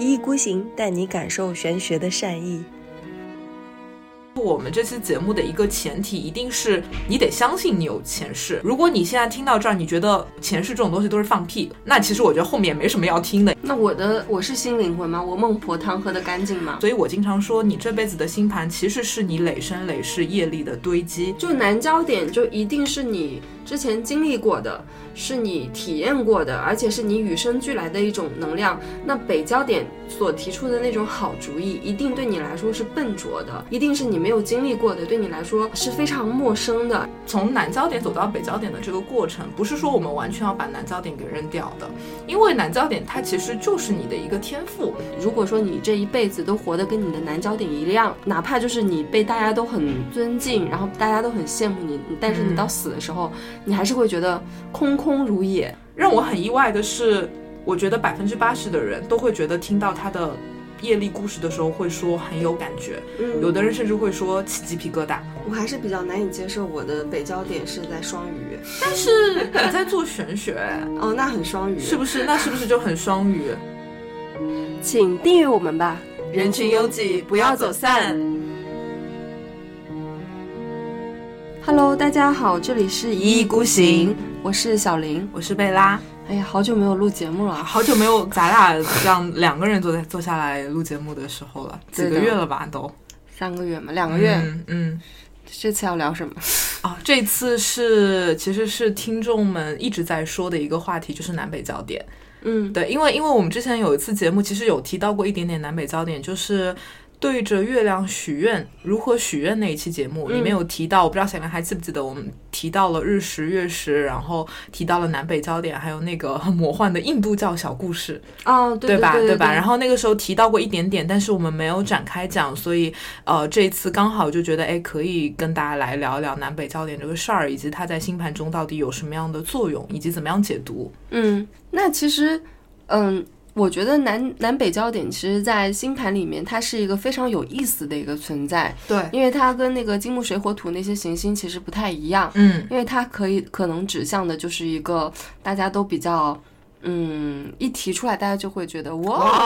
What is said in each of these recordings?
一意孤行，带你感受玄学的善意。我们这期节目的一个前提，一定是你得相信你有前世。如果你现在听到这儿，你觉得前世这种东西都是放屁，那其实我觉得后面也没什么要听的。那我的我是新灵魂吗？我孟婆汤喝得干净吗？所以我经常说，你这辈子的星盘其实是你累生累世业力的堆积。就难焦点就一定是你之前经历过的，是你体验过的，而且是你与生俱来的一种能量。那北焦点所提出的那种好主意，一定对你来说是笨拙的，一定是你没有经历过的，对你来说是非常陌生的。从南焦点走到北焦点的这个过程，不是说我们完全要把南焦点给扔掉的，因为南焦点它其实就是你的一个天赋。如果说你这一辈子都活得跟你的南焦点一样，哪怕就是你被大家都很尊敬，然后大家都很羡慕你，但是你到死的时候，你还是会觉得空空如也。让我很意外的是，我觉得百分之八十的人都会觉得听到他的业力故事的时候，会说很有感觉。嗯有的人甚至会说起鸡皮疙瘩。我还是比较难以接受我的北焦点是在双鱼。但是你在做玄学，哦，那很双鱼，是不是？那是不是就很双鱼？请订阅我们吧。人群拥挤，不要走散。Hello，大家好，这里是一意孤行，我是小林。我是贝拉，哎呀，好久没有录节目了，好久没有咱俩这样两个人坐在坐下来录节目的时候了，几个月了吧都。三个月嘛，两个月。嗯嗯。这次要聊什么？啊，这次是其实是听众们一直在说的一个话题，就是南北焦点。嗯，对，因为因为我们之前有一次节目，其实有提到过一点点南北焦点，就是对着月亮许愿，如何许愿那一期节目里面有提到，我不知道小梁还记不记得，我们提到了日食月食，然后提到了南北焦点，还有那个很魔幻的印度教小故事，哦，对吧？对吧？然后后那个时候提到过一点点，但是我们没有展开讲，所以呃，这一次刚好就觉得，哎，可以跟大家来聊一聊南北焦点这个事儿，以及它在星盘中到底有什么样的作用，以及怎么样解读。嗯，那其实，嗯。我觉得南南北焦点，其实，在星盘里面，它是一个非常有意思的一个存在，对，因为它跟那个金木水火土那些行星其实不太一样，嗯。因为它可以可能指向的就是一个大家都比较，嗯，一提出来大家就会觉得哇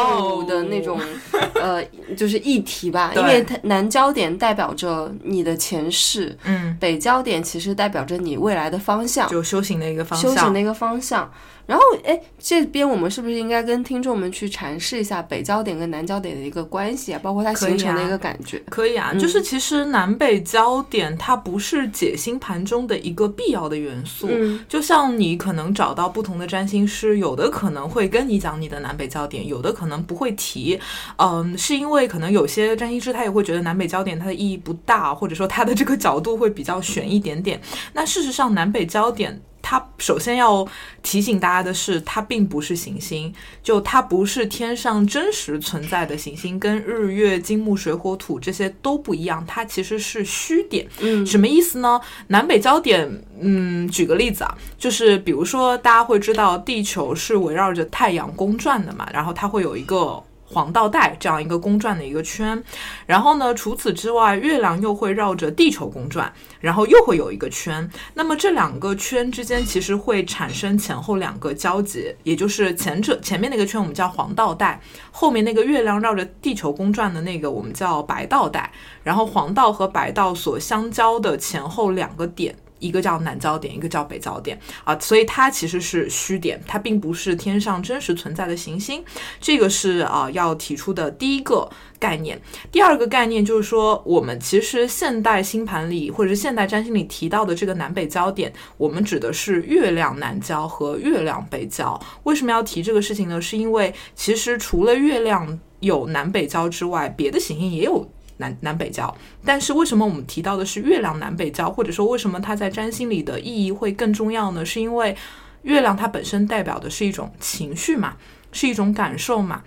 的那种，呃，就是议题吧。对。因为它南焦点代表着你的前世，嗯，北焦点其实代表着你未来的方向，就修行的一个方向。修行的一个方向。然后，哎，这边我们是不是应该跟听众们去阐释一下北焦点跟南焦点的一个关系啊，包括它形成的一个感觉？可以啊，嗯就是其实南北焦点它不是解星盘中的一个必要的元素。嗯就像你可能找到不同的占星师，有的可能会跟你讲你的南北焦点，有的可能不会提。嗯，是因为可能有些占星师他也会觉得南北焦点它的意义不大，或者说它的这个角度会比较悬一点点。那事实上，南北焦点。它首先要提醒大家的是，它并不是行星，就它不是天上真实存在的行星，跟日月金木水火土这些都不一样，它其实是虚点。嗯什么意思呢？南北焦点，嗯，举个例子啊，就是比如说大家会知道地球是围绕着太阳公转的嘛，然后它会有一个。黄道带这样一个公转的一个圈，然后呢，除此之外，月亮又会绕着地球公转，然后又会有一个圈。那么这两个圈之间其实会产生前后两个交集，也就是前者前面那个圈我们叫黄道带，后面那个月亮绕着地球公转的那个我们叫白道带。然后黄道和白道所相交的前后两个点。一个叫南焦点，一个叫北焦点啊，所以它其实是虚点，它并不是天上真实存在的行星。这个是啊要提出的第一个概念。第二个概念就是说，我们其实现代星盘里或者是现代占星里提到的这个南北焦点，我们指的是月亮南焦和月亮北焦。为什么要提这个事情呢？是因为其实除了月亮有南北焦之外，别的行星也有。南南北交，但是为什么我们提到的是月亮南北交，或者说为什么它在占星里的意义会更重要呢？是因为月亮它本身代表的是一种情绪嘛，是一种感受嘛。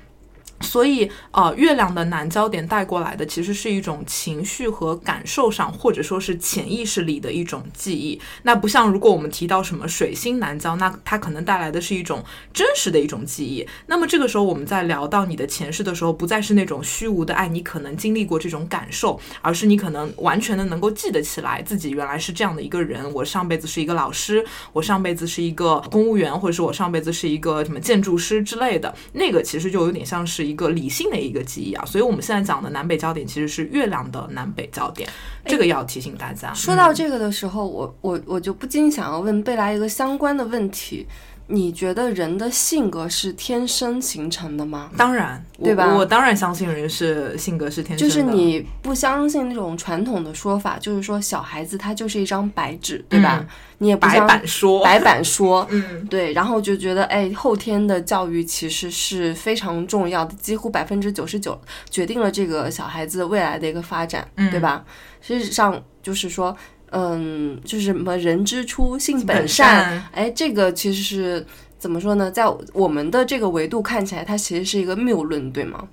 所以，呃，月亮的南焦点带过来的其实是一种情绪和感受上，或者说是潜意识里的一种记忆。那不像如果我们提到什么水星南焦，那它可能带来的是一种真实的一种记忆。那么这个时候我们在聊到你的前世的时候，不再是那种虚无的爱，你可能经历过这种感受，而是你可能完全的能够记得起来自己原来是这样的一个人。我上辈子是一个老师，我上辈子是一个公务员，或者是我上辈子是一个什么建筑师之类的。那个其实就有点像是。一个理性的一个记忆啊。所以我们现在讲的南北焦点其实是月亮的南北焦点，这个要提醒大家。说到这个的时候，我我我就不禁想要问贝拉一个相关的问题。你觉得人的性格是天生形成的吗？当然，对吧？我当然相信人是性格是天生的。就是你不相信那种传统的说法，就是说小孩子他就是一张白纸，对吧？你也不白板说，白板说，嗯，对。然后就觉得，哎，后天的教育其实是非常重要的，几乎百分之九十九决定了这个小孩子未来的一个发展，对吧？事实上，就是说。嗯，就是什么人之初性本善，哎，这个其实是怎么说呢？在我们的这个维度看起来，它其实是一个谬论，对吗？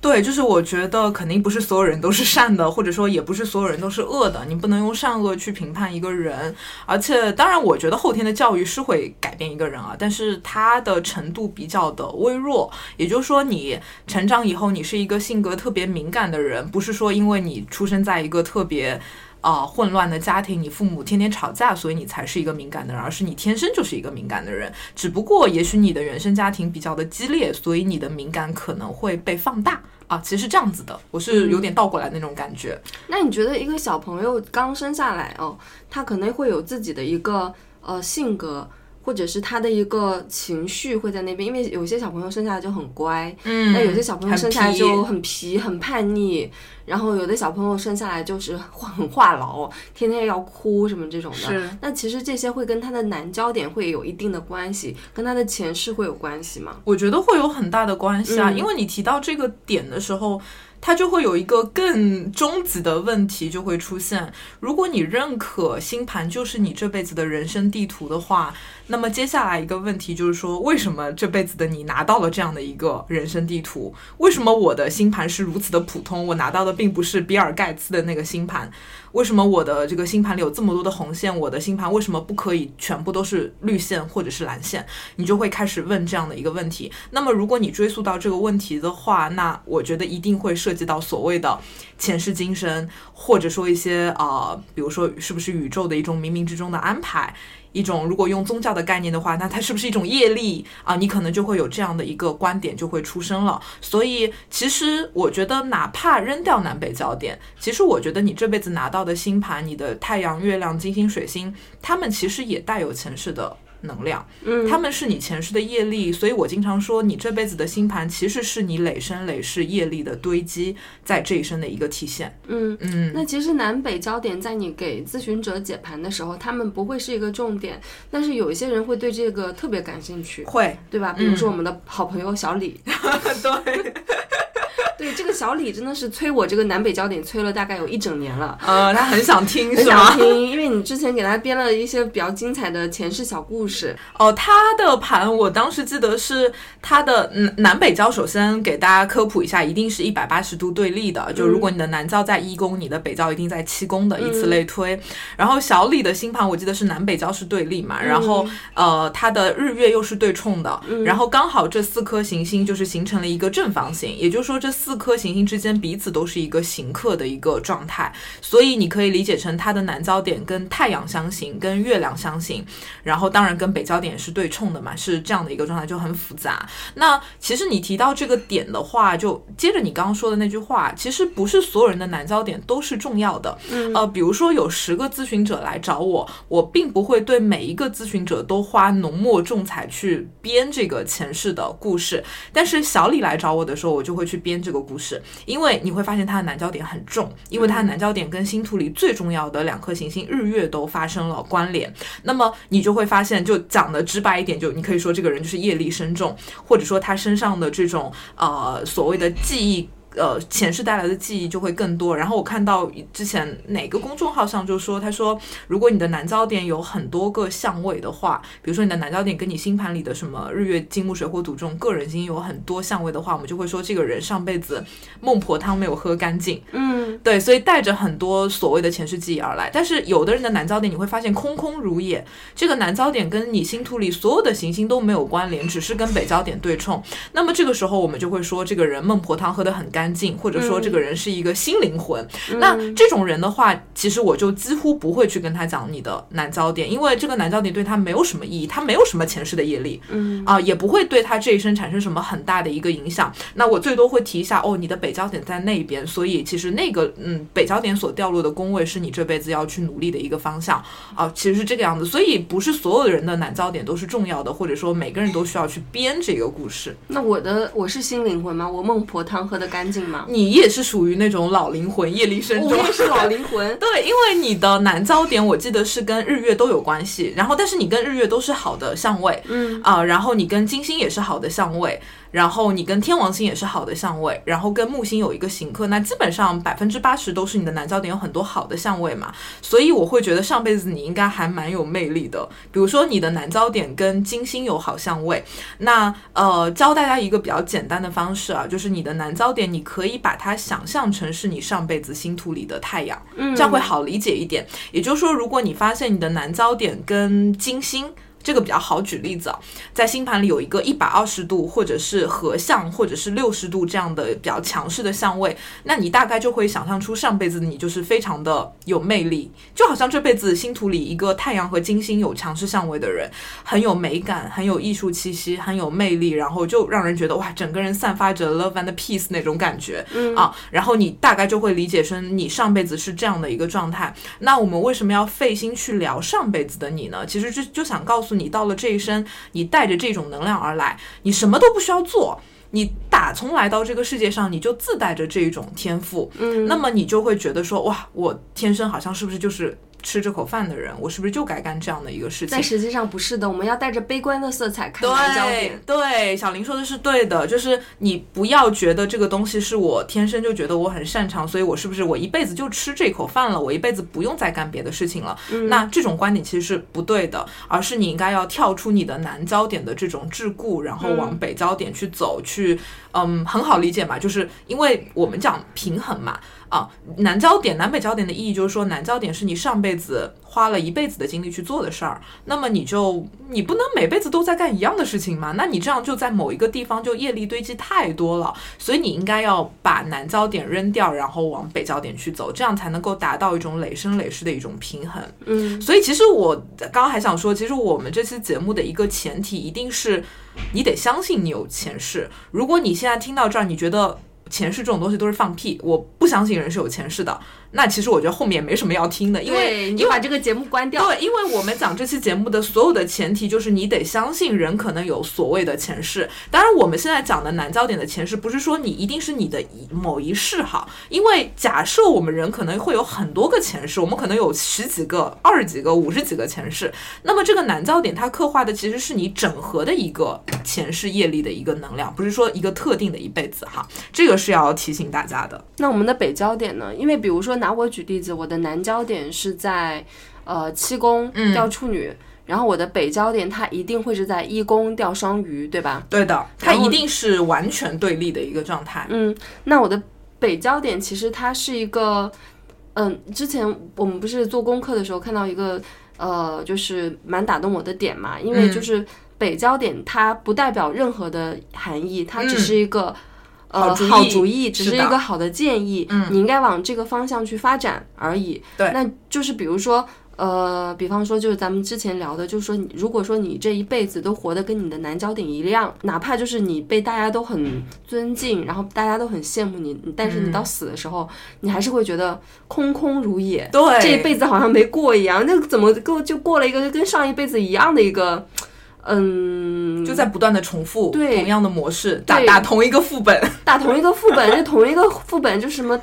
对，就是我觉得肯定不是所有人都是善的，或者说也不是所有人都是恶的，你不能用善恶去评判一个人。而且，当然，我觉得后天的教育是会改变一个人啊，但是它的程度比较的微弱。也就是说，你成长以后，你是一个性格特别敏感的人，不是说因为你出生在一个特别。啊，混乱的家庭，你父母天天吵架，所以你才是一个敏感的人，而是你天生就是一个敏感的人。只不过，也许你的原生家庭比较的激烈，所以你的敏感可能会被放大啊。其实是这样子的，我是有点倒过来那种感觉。那你觉得一个小朋友刚生下来哦，他可能会有自己的一个呃性格。或者是他的一个情绪会在那边，因为有些小朋友生下来就很乖，嗯，那有些小朋友生下来就很皮、很叛逆，然后有的小朋友生下来就是很话痨，天天要哭什么这种的。是，那其实这些会跟他的难焦点会有一定的关系，跟他的前世会有关系吗？我觉得会有很大的关系啊，因为你提到这个点的时候。它就会有一个更终极的问题就会出现。如果你认可星盘就是你这辈子的人生地图的话，那么接下来一个问题就是说，为什么这辈子的你拿到了这样的一个人生地图？为什么我的星盘是如此的普通？我拿到的并不是比尔盖茨的那个星盘。为什么我的这个星盘里有这么多的红线？我的星盘为什么不可以全部都是绿线或者是蓝线？你就会开始问这样的一个问题。那么，如果你追溯到这个问题的话，那我觉得一定会涉及到所谓的前世今生，或者说一些啊，比如说是不是宇宙的一种冥冥之中的安排。一种如果用宗教的概念的话，那它是不是一种业力啊？你可能就会有这样的一个观点就会出生了。所以其实我觉得，哪怕扔掉南北焦点，其实我觉得你这辈子拿到的星盘，你的太阳、月亮、金星、水星，他们其实也带有前世的。能量，嗯，他们是你前世的业力，所以我经常说，你这辈子的星盘其实是你累生累世业力的堆积，在这一生的一个体现。嗯。嗯，那其实南北焦点在你给咨询者解盘的时候，他们不会是一个重点，但是有一些人会对这个特别感兴趣，会，对吧？比如说我们的好朋友小李，对。对这个小李真的是催我这个南北焦点催了大概有一整年了。呃，他很想听，很想听，因为你之前给他编了一些比较精彩的前世小故事。哦，他的盘我当时记得是他的南南北焦，首先给大家科普一下，一定是一百八十度对立的。就如果你的南焦在一宫，你的北焦一定在七宫的，以此类推。然后小李的星盘我记得是南北焦是对立嘛，然后呃他的日月又是对冲的，然后刚好这四颗行星就是形成了一个正方形，也就是说这四。四颗行星之间彼此都是一个行克的一个状态，所以你可以理解成它的南焦点跟太阳相形，跟月亮相形，然后当然跟北焦点是对冲的嘛，是这样的一个状态就很复杂。那其实你提到这个点的话，就接着你刚刚说的那句话，其实不是所有人的南焦点都是重要的。呃，比如说有十个咨询者来找我，我并不会对每一个咨询者都花浓墨重彩去编这个前世的故事，但是小李来找我的时候，我就会去编编这个。故事，因为你会发现它的南焦点很重，因为它的南焦点跟星图里最重要的两颗行星日月都发生了关联，那么你就会发现，就讲的直白一点，就你可以说这个人就是业力深重，或者说他身上的这种呃所谓的记忆。呃，前世带来的记忆就会更多。然后我看到之前哪个公众号上就说，他说，如果你的南焦点有很多个相位的话，比如说你的南焦点跟你星盘里的什么日月金木水火土这种个人星有很多相位的话，我们就会说这个人上辈子孟婆汤没有喝干净。嗯，对，所以带着很多所谓的前世记忆而来。但是有的人的南焦点你会发现空空如也，这个南焦点跟你星图里所有的行星都没有关联，只是跟北焦点对冲。那么这个时候我们就会说，这个人孟婆汤喝得很干。干净，或者说嗯这个人是一个新灵魂。那这种人的话，其实我就几乎不会去跟他讲你的南焦点，因为这个南焦点对他没有什么意义，他没有什么前世的业力，嗯啊、也不会对他这一生产生什么很大的一个影响。那我最多会提一下，哦，你的北焦点在那边，所以其实那个嗯北焦点所掉落的宫位是你这辈子要去努力的一个方向啊、其实是这个样子。所以不是所有的人的南焦点都是重要的，或者说每个人都需要去编这个故事。那我的我是新灵魂吗？我孟婆汤喝的干你也是属于那种老灵魂，业力深中。我也是老灵魂。对，因为你的南焦点，我记得是跟日月都有关系，然后但是你跟日月都是好的相位，嗯啊、然后你跟金星也是好的相位，然后你跟天王星也是好的相位，然后跟木星有一个刑克，那基本上百分之八十都是你的南焦点有很多好的相位嘛，所以我会觉得上辈子你应该还蛮有魅力的。比如说你的南焦点跟金星有好相位，那呃教大家一个比较简单的方式啊，就是你的南焦点你可以把它想象成是你上辈子星图里的太阳。嗯，这样会好理解一点。也就是说，如果你发现你的南焦点跟金星。这个比较好举例子啊，在星盘里有一个一百二十度，或者是合相，或者是六十度这样的比较强势的相位，那你大概就会想象出上辈子你就是非常的有魅力，就好像这辈子星图里一个太阳和金星有强势相位的人，很有美感，很有艺术气息，很有魅力，然后就让人觉得哇，整个人散发着 love and peace 那种感觉。嗯啊，然后你大概就会理解成你上辈子是这样的一个状态。那我们为什么要费心去聊上辈子的你呢？其实就就想告诉你，到了这一生，你带着这种能量而来，你什么都不需要做。你打从来到这个世界上，你就自带着这种天赋，嗯，那么你就会觉得说，哇，我天生好像是不是就是吃这口饭的人，我是不是就该干这样的一个事情但？实际上不是的，我们要带着悲观的色彩看待焦点。对，小林说的是对的，就是你不要觉得这个东西是我天生就觉得我很擅长，所以我是不是我一辈子就吃这口饭了，我一辈子不用再干别的事情了？那这种观点其实是不对的，而是你应该要跳出你的南焦点的这种桎梏，然后往北焦点去走，去嗯，很好理解嘛，就是因为我们讲平衡嘛。啊，南焦点、南北焦点的意义就是说，南焦点是你上辈子花了一辈子的精力去做的事儿，那么你就你不能每辈子都在干一样的事情嘛？那你这样就在某一个地方就业力堆积太多了，所以你应该要把南焦点扔掉，然后往北焦点去走，这样才能够达到一种累生累世的一种平衡。嗯所以其实我刚刚还想说，其实我们这期节目的一个前提一定是你得相信你有前世。如果你现在听到这儿，你觉得前世这种东西都是放屁，我不相信人是有前世的，那其实我觉得后面也没什么要听的，因为，你把这个节目关掉。对，因为我们讲这期节目的所有的前提就是你得相信人可能有所谓的前世。当然，我们现在讲的南焦点的前世，不是说你一定是你的一某一世哈，因为假设我们人可能会有很多个前世，我们可能有十几个、二十几个、五十几个前世。那么这个南焦点它刻画的其实是你整合的一个前世业力的一个能量，不是说一个特定的一辈子哈。这个是要提醒大家的。那我们的北焦点呢？因为比如说拿我举例子，我的南焦点是在呃七宫嗯掉处女，然后我的北焦点它一定会是在一宫掉双鱼，对吧？对的，它一定是完全对立的一个状态。嗯，那我的北焦点其实它是一个，嗯，之前我们不是做功课的时候看到一个，呃，就是蛮打动我的点嘛，因为嗯就是北焦点它不代表任何的含义，它只嗯是一个。呃，好主意只是一个好的建议，嗯你应该往这个方向去发展而已。对那就是比如说，呃，比方说就是咱们之前聊的，就是说你如果说你这一辈子都活得跟你的南焦点一样，哪怕就是你被大家都很尊敬，然后大家都很羡慕你，但是你到死的时候，你还是会觉得空空如也，对，这一辈子好像没过一样，那怎么过就过了一个跟上一辈子一样的一个，嗯，就在不断的重复对同样的模式，打 打同一个副本。打同一个副本，就同一个副本就什么。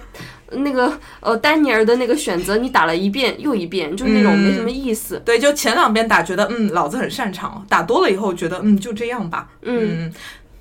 那个呃，丹尼尔的那个选择，你打了一遍又一遍，就是那种没什么意思。对，就前两遍打觉得嗯老子很擅长，打多了以后觉得嗯就这样吧。嗯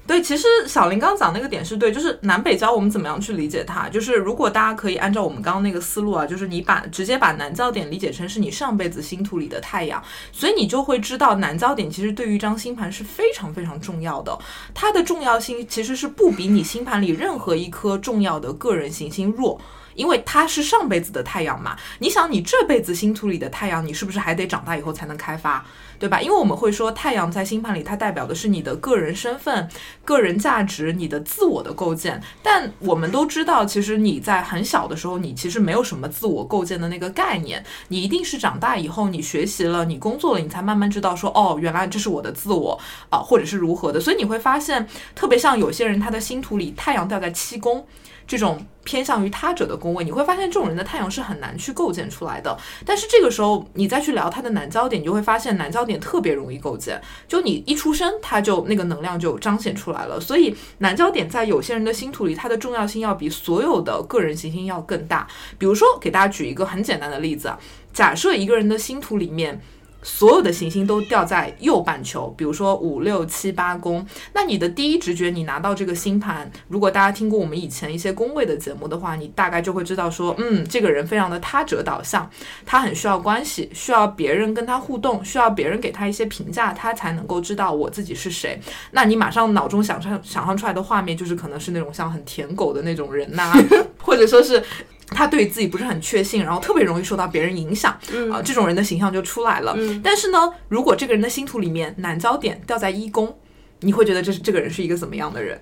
对，其实小林刚讲那个点是对，就是南北交我们怎么样去理解它？就是如果大家可以按照我们刚刚那个思路啊，就是你把直接把南焦点理解成是你上辈子星图里的太阳，所以你就会知道南焦点其实对于一张星盘是非常非常重要的，它的重要性其实是不比你星盘里任何一颗重要的个人行星弱。因为他是上辈子的太阳嘛。你想，你这辈子星图里的太阳，你是不是还得长大以后才能开发？对吧？因为我们会说，太阳在星盘里，它代表的是你的个人身份、个人价值、你的自我的构建。但我们都知道，其实你在很小的时候，你其实没有什么自我构建的那个概念。你一定是长大以后，你学习了，你工作了，你才慢慢知道说，哦，原来这是我的自我啊，或者是如何的。所以你会发现，特别像有些人，他的星图里太阳掉在七宫。这种偏向于他者的宫位，你会发现这种人的太阳是很难去构建出来的。但是这个时候，你再去聊他的南焦点，你就会发现南焦点特别容易构建。就你一出生，他就那个能量就彰显出来了。所以南焦点在有些人的星图里，它的重要性要比所有的个人行星要更大。比如说，给大家举一个很简单的例子啊，假设一个人的星图里面。所有的行星都掉在右半球，比如说五六七八宫，那你的第一直觉，你拿到这个星盘，如果大家听过我们以前一些宫位的节目的话，你大概就会知道说，嗯，这个人非常的他者导向，他很需要关系，需要别人跟他互动，需要别人给他一些评价，他才能够知道我自己是谁。那你马上脑中想象想象出来的画面，就是可能是那种像很舔狗的那种人呐，或者说是。他对自己不是很确信，然后特别容易受到别人影响，啊，这种人的形象就出来了。但是呢，如果这个人的星图里面南焦点掉在一宫，你会觉得这是这个人是一个怎么样的人？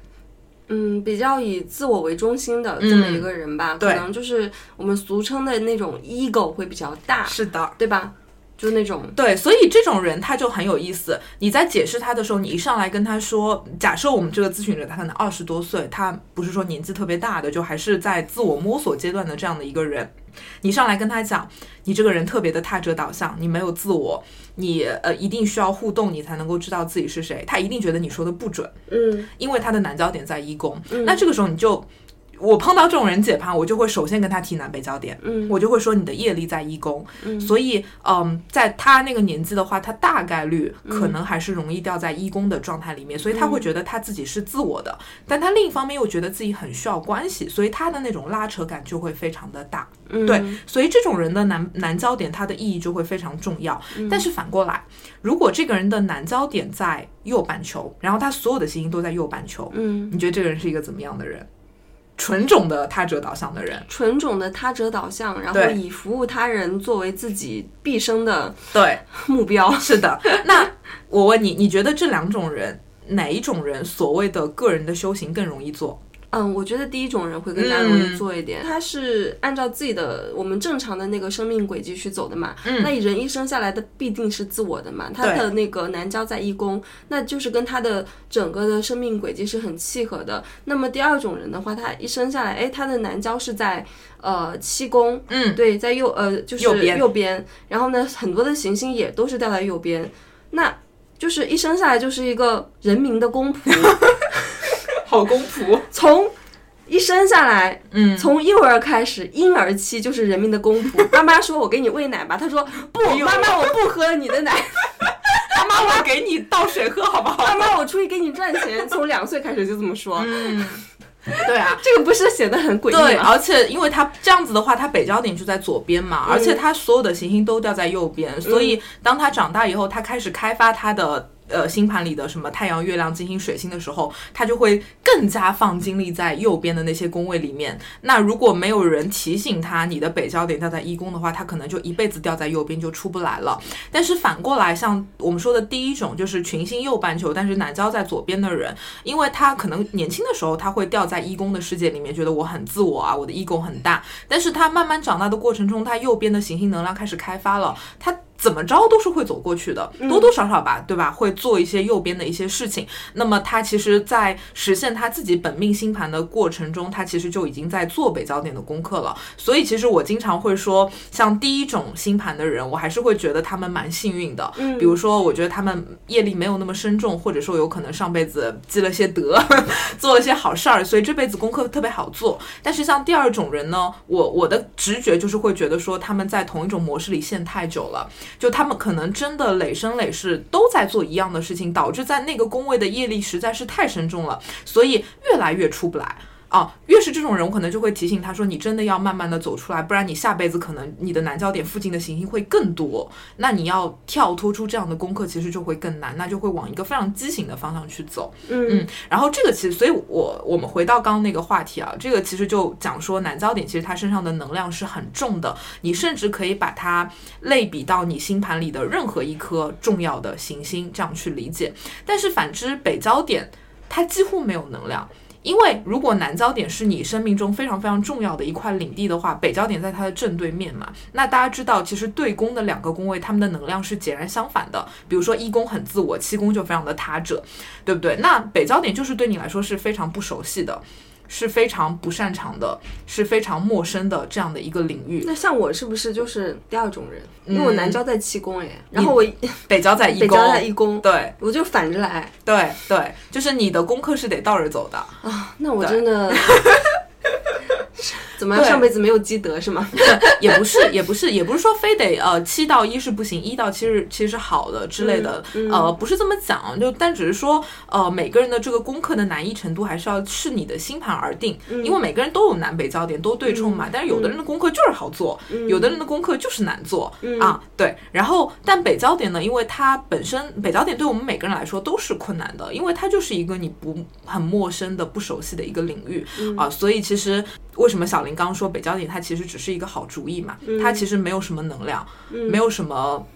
嗯，比较以自我为中心的这么一个人吧，可能就是我们俗称的那种 ego 会比较大，是的，对吧？就那种。对，所以这种人他就很有意思。你在解释他的时候，你一上来跟他说，假设我们这个咨询者他可能二十多岁，他不是说年纪特别大的，就还是在自我摸索阶段的这样的一个人，你上来跟他讲，你这个人特别的他者导向，你没有自我，你呃一定需要互动，你才能够知道自己是谁，他一定觉得你说的不准，嗯，因为他的难焦点在一宫，那这个时候你就。我碰到这种人解盘，我就会首先跟他提南北焦点，嗯，我就会说你的业力在一宫，嗯，所以，嗯，在他那个年纪的话，他大概率可能还是容易掉在一宫的状态里面，所以他会觉得他自己是自我的，但他另一方面又觉得自己很需要关系，所以他的那种拉扯感就会非常的大，对，所以这种人的南南焦点，它的意义就会非常重要。但是反过来，如果这个人的南焦点在右半球，然后他所有的行星都在右半球，嗯，你觉得这个人是一个怎么样的人？纯种的他者导向的人，纯种的他者导向，然后以服务他人作为自己毕生的对目标。是的，那我问你，你觉得这两种人哪一种人所谓的个人的修行更容易做？嗯，我觉得第一种人会更加容易做一点，他是按照自己的我们正常的那个生命轨迹去走的嘛。嗯，那人一生下来的必定是自我的嘛，他的那个南郊在一宫，那就是跟他的整个的生命轨迹是很契合的。那么第二种人的话，他一生下来，哎，他的南郊是在呃七宫，嗯，对，在右呃就是右边，右边，然后呢，很多的行星也都是掉在右边，那就是一生下来就是一个人民的公仆。好公仆，从一生下来，嗯，从幼儿开始，婴儿期就是人民的公仆。妈妈说：“我给你喂奶吧。”他说：“不，妈妈，我不喝你的奶。妈妈，我给你倒水喝，好不好？妈妈，我出去给你赚钱。”从两岁开始就这么说。嗯，对啊，这个不是显得很诡异吗？对，而且因为它这样子的话，它北焦点就在左边嘛，而且它所有的行星都掉在右边，所以当他长大以后，他开始开发他的。呃，星盘里的什么太阳、月亮、金星、水星的时候，他就会更加放精力在右边的那些宫位里面。那如果没有人提醒他，你的北焦点掉在一宫的话，他可能就一辈子掉在右边就出不来了。但是反过来，像我们说的第一种，就是群星右半球，但是南焦在左边的人，因为他可能年轻的时候他会掉在一宫的世界里面，觉得我很自我啊，我的一宫很大。但是他慢慢长大的过程中，他右边的行星能量开始开发了，他。怎么着都是会走过去的，多多少少吧，对吧？会做一些右边的一些事情。那么他其实，在实现他自己本命星盘的过程中，他其实就已经在做北焦点的功课了。所以，其实我经常会说，像第一种星盘的人，我还是会觉得他们蛮幸运的。嗯，比如说，我觉得他们业力没有那么深重，或者说有可能上辈子积了些德，做了些好事儿，所以这辈子功课特别好做。但是像第二种人呢，我我的直觉就是会觉得说，他们在同一种模式里陷太久了。就他们可能真的累生累世都在做一样的事情，导致在那个宫位的业力实在是太深重了，所以越来越出不来。啊，越是这种人，我可能就会提醒他说，你真的要慢慢的走出来，不然你下辈子可能你的南焦点附近的行星会更多，那你要跳脱出这样的功课，其实就会更难，那就会往一个非常畸形的方向去走。嗯然后这个其实，所以我我们回到刚刚那个话题啊，这个其实就讲说南焦点其实它身上的能量是很重的，你甚至可以把它类比到你星盘里的任何一颗重要的行星，这样去理解。但是反之，北焦点它几乎没有能量。因为如果南焦点是你生命中非常非常重要的一块领地的话，北焦点在它的正对面嘛，那大家知道，其实对宫的两个宫位，它们的能量是截然相反的。比如说一宫很自我，七宫就非常的他者，对不对？那北焦点就是对你来说是非常不熟悉的，是非常不擅长的，是非常陌生的这样的一个领域。那像我是不是就是第二种人？嗯因为我南郊在七宫哎，然后我北郊在一 宫，北郊在一宫，对我就反着来对对，就是你的功课是得倒着走的。啊。那我真的 怎么样？上辈子没有积德是吗？也不是，也不是，也不是说非得呃七到一是不行，一到七是其实是好的之类的，嗯嗯。呃，不是这么讲，就但只是说呃每个人的这个功课的难易程度还是要视你的星盘而定，嗯。因为每个人都有南北焦点，都对冲嘛，但是有的人的功课就是好做，嗯。有的人的功课就是难做、啊，对，然后但北焦点呢，因为它本身北焦点对我们每个人来说都是困难的，因为它就是一个你不很陌生的、不熟悉的一个领域、啊，所以其实为什么小林刚刚说北焦点它其实只是一个好主意嘛，它其实没有什么能量，没有什么。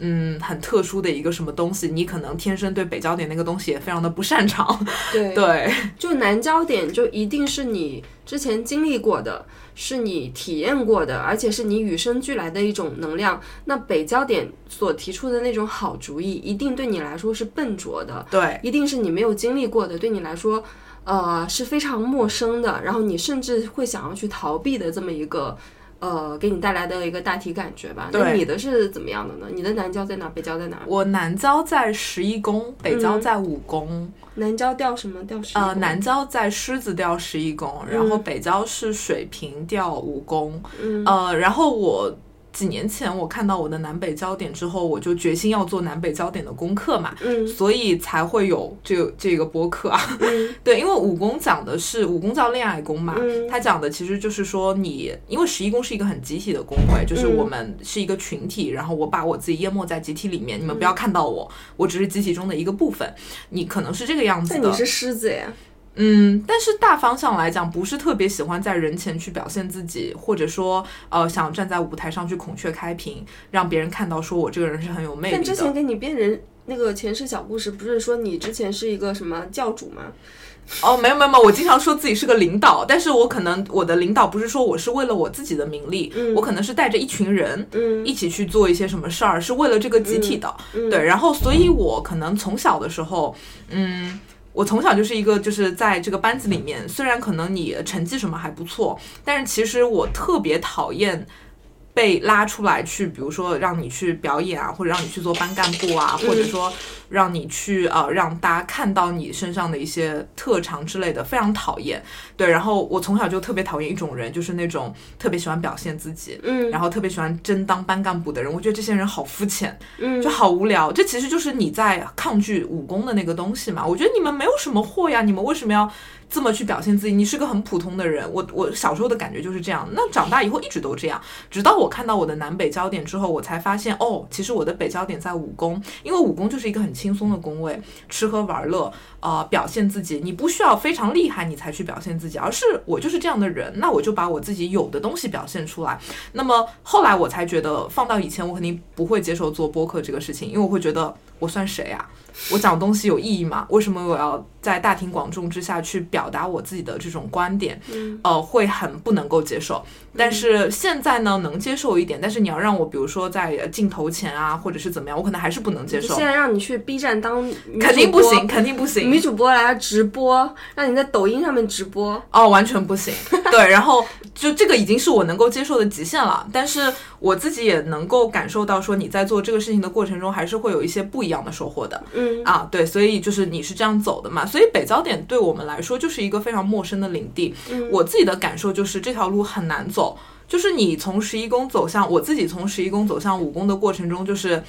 嗯，很特殊的一个什么东西，你可能天生对北焦点那个东西也非常的不擅长。对对，就南焦点就一定是你之前经历过的，是你体验过的，而且是你与生俱来的一种能量。那北焦点所提出的那种好主意，一定对你来说是笨拙的，对，一定是你没有经历过的，对你来说，呃，是非常陌生的，然后你甚至会想要去逃避的这么一个。呃，给你带来的一个大体感觉吧。那对你的是怎么样的呢？你的南郊在哪？北郊在哪？我南郊在十一宫，北焦嗯在五宫。南郊调什么？调十一呃，南郊在狮子调十一宫，然后北郊是水瓶调五宫。嗯呃，然后我几年前我看到我的南北焦点之后，我就决心要做南北焦点的功课嘛，嗯所以才会有这个这个播客啊。嗯 对，因为五宫讲的是五宫叫恋爱宫嘛，嗯它讲的其实就是说你，因为十一宫是一个很集体的宫位，就是嗯我们是一个群体，然后我把我自己淹没在集体里面，你们嗯不要看到我，我只是集体中的一个部分。你可能是这个样子的，但你是狮子呀。嗯，但是大方向来讲，不是特别喜欢在人前去表现自己，或者说呃想站在舞台上去孔雀开屏，让别人看到说我这个人是很有魅力的。但之前给你编人那个前世小故事，不是说你之前是一个什么教主吗？哦，没有没有没有，我经常说自己是个领导，但是我可能我的领导不是说我是为了我自己的名利，我可能是带着一群人，嗯一起去做一些什么事儿，是为了这个集体的，嗯对。然后，所以我可能从小的时候，嗯。我从小就是一个，就是在这个班子里面，虽然可能你成绩什么还不错，但是其实我特别讨厌被拉出来去，比如说让你去表演啊，或者让你去做班干部啊，或者说让你去呃让大家看到你身上的一些特长之类的，非常讨厌。对，然后我从小就特别讨厌一种人，就是那种特别喜欢表现自己，嗯然后特别喜欢争当班干部的人。我觉得这些人好肤浅，嗯就好无聊。这其实就是你在抗拒武功的那个东西嘛。我觉得你们没有什么货呀，你们为什么要这么去表现自己？你是个很普通的人。我我小时候的感觉就是这样，那长大以后一直都这样。直到我看到我的南北焦点之后，我才发现哦，其实我的北焦点在武功，因为武功就是一个很轻松的宫位，吃喝玩乐，呃，表现自己，你不需要非常厉害你才去表现自己，而是我就是这样的人，那我就把我自己有的东西表现出来。那么后来我才觉得，放到以前我肯定不会接受做播客这个事情，因为我会觉得我算谁啊？我讲东西有意义吗？为什么我要在大庭广众之下去表达我自己的这种观点？呃，会很不能够接受。但是现在呢，能接受一点。但是你要让我，比如说在镜头前啊，或者是怎么样，我可能还是不能接受现。在让你去 B 站当女肯定不行，肯定不行。女主播来直播，让你在抖音上面直播。哦，完全不行。对，然后就这个已经是我能够接受的极限了。但是我自己也能够感受到，说你在做这个事情的过程中，还是会有一些不一样的收获的。嗯啊，对，所以就是你是这样走的嘛。所以北焦点对我们来说就是一个非常陌生的领地。嗯我自己的感受就是这条路很难走，就是你从十一宫走向我自己从十一宫走向五宫的过程中，就是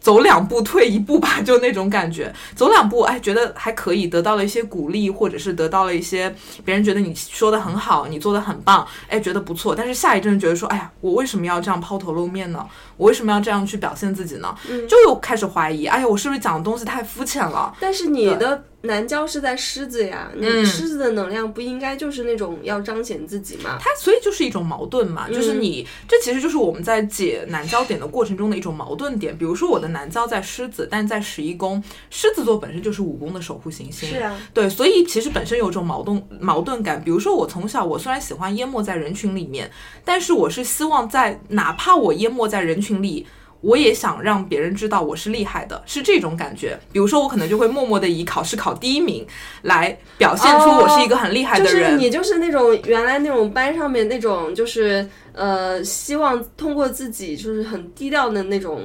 走两步退一步吧，就那种感觉。走两步，哎，觉得还可以，得到了一些鼓励，或者是得到了一些别人觉得你说的很好，你做的很棒，哎，觉得不错。但是下一阵觉得说，哎呀，我为什么要这样抛头露面呢？我为什么要这样去表现自己呢？就又开始怀疑，哎呀，我是不是讲的东西太肤浅了？但是你的南郊是在狮子呀，那狮子的能量不应该就是那种要彰显自己吗？它所以就是一种矛盾嘛，就是你这其实就是我们在解南郊点的过程中的一种矛盾点。比如说我的南郊在狮子，但在十一宫，狮子座本身就是五宫的守护行星，是啊，对，所以其实本身有一种矛盾矛盾感。比如说我从小我虽然喜欢淹没在人群里面，但是我是希望在哪怕我淹没在人群里。我也想让别人知道我是厉害的，是这种感觉。比如说，我可能就会默默的以考试考第一名来表现出我是一个很厉害的人。就是你就是那种原来那种班上面那种，就是呃，希望通过自己就是很低调的那种。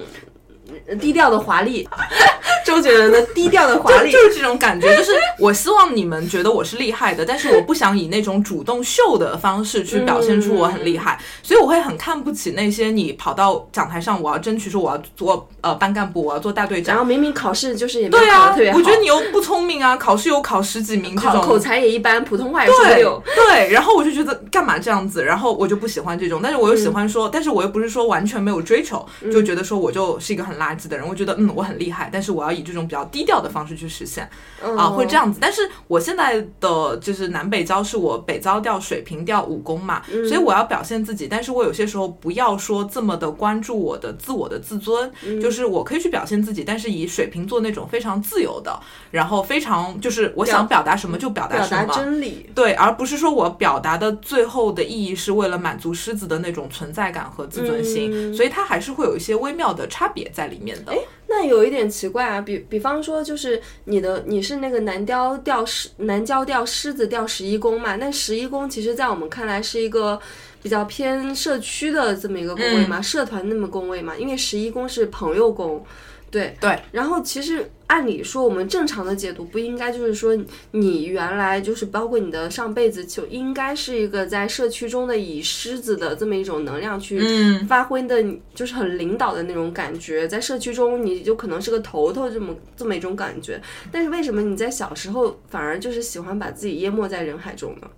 低调的华丽，周杰伦的低调的华丽，就是这种感觉。就是我希望你们觉得我是厉害的，但是我不想以那种主动秀的方式去表现出我很厉害，所以我会很看不起那些你跑到讲台上，我要争取说我要做呃班干部，我要做大队长，然后明明考试就是也对啊，特别好，我觉得你又不聪明啊，考试又考十几名，这种口才也一般，普通话也说不溜，对，然后我就觉得干嘛这样子，然后我就不喜欢这种，但是我又喜欢说，但是我又不是说完全没有追求，就觉得说我就是一个很垃圾的人，我觉得。嗯，我很厉害，但是我要以这种比较低调的方式去实现，啊，会这样子。但是我现在的就是南北交是我北交调、水平调、武功嘛，所以我要表现自己。但是我有些时候不要说这么的关注我的自我的自尊，就是我可以去表现自己，但是以水瓶座那种非常自由的，然后非常就是我想表达什么就表达什么，真理对，而不是说我表达的最后的意义是为了满足狮子的那种存在感和自尊心，所以它还是会有一些微妙的差别在里面的。那有一点奇怪啊，比比方说，就是你的你是那个南雕调狮南郊调狮子调十一宫嘛？那十一宫其实，在我们看来是一个比较偏社区的这么一个宫位嘛，社团那么宫位嘛，因为十一宫是朋友宫。对对，然后其实按理说，我们正常的解读不应该就是说，你原来就是包括你的上辈子就应该是一个在社区中的以狮子的这么一种能量去发挥的，就是很领导的那种感觉，在社区中你就可能是个头头这么这么一种感觉。但是为什么你在小时候反而就是喜欢把自己淹没在人海中呢？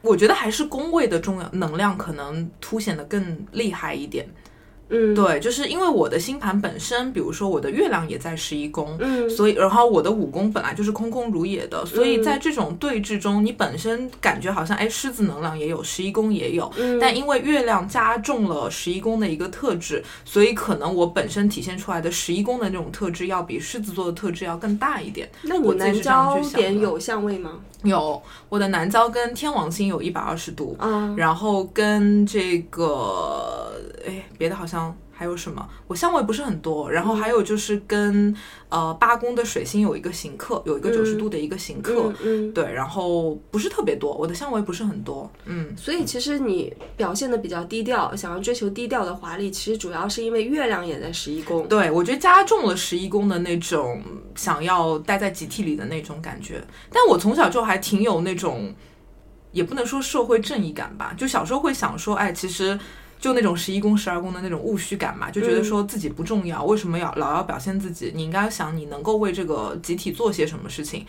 我觉得还是宫位的重要能量可能凸显的更厉害一点。嗯，对，就是因为我的星盘本身，比如说我的月亮也在十一宫，嗯，所以然后我的五宫本来就是空空如也的，所以在这种对峙中，你本身感觉好像哎，狮子能量也有，十一宫也有，但因为月亮加重了十一宫的一个特质，所以可能我本身体现出来的十一宫的那种特质要比狮子座的特质要更大一点。那你南焦点有相位吗？有，我的南交跟天王星有一百二十度，嗯，然后跟这个哎，别的好像。还有什么？我相位不是很多，然后还有就是跟呃八宫的水星有一个行克，有一个九十度的一个行克，嗯，对，然后不是特别多，我的相位不是很多，嗯，所以其实你表现的比较低调，想要追求低调的华丽，其实主要是因为月亮也在十一宫，对我觉得加重了十一宫的那种想要待在集体里的那种感觉，但我从小就还挺有那种，也不能说社会正义感吧，就小时候会想说，哎，其实。就那种十一宫、十二宫的那种务虚感嘛，就觉得说自己不重要，为什么要老要表现自己？你应该想你能够为这个集体做些什么事情，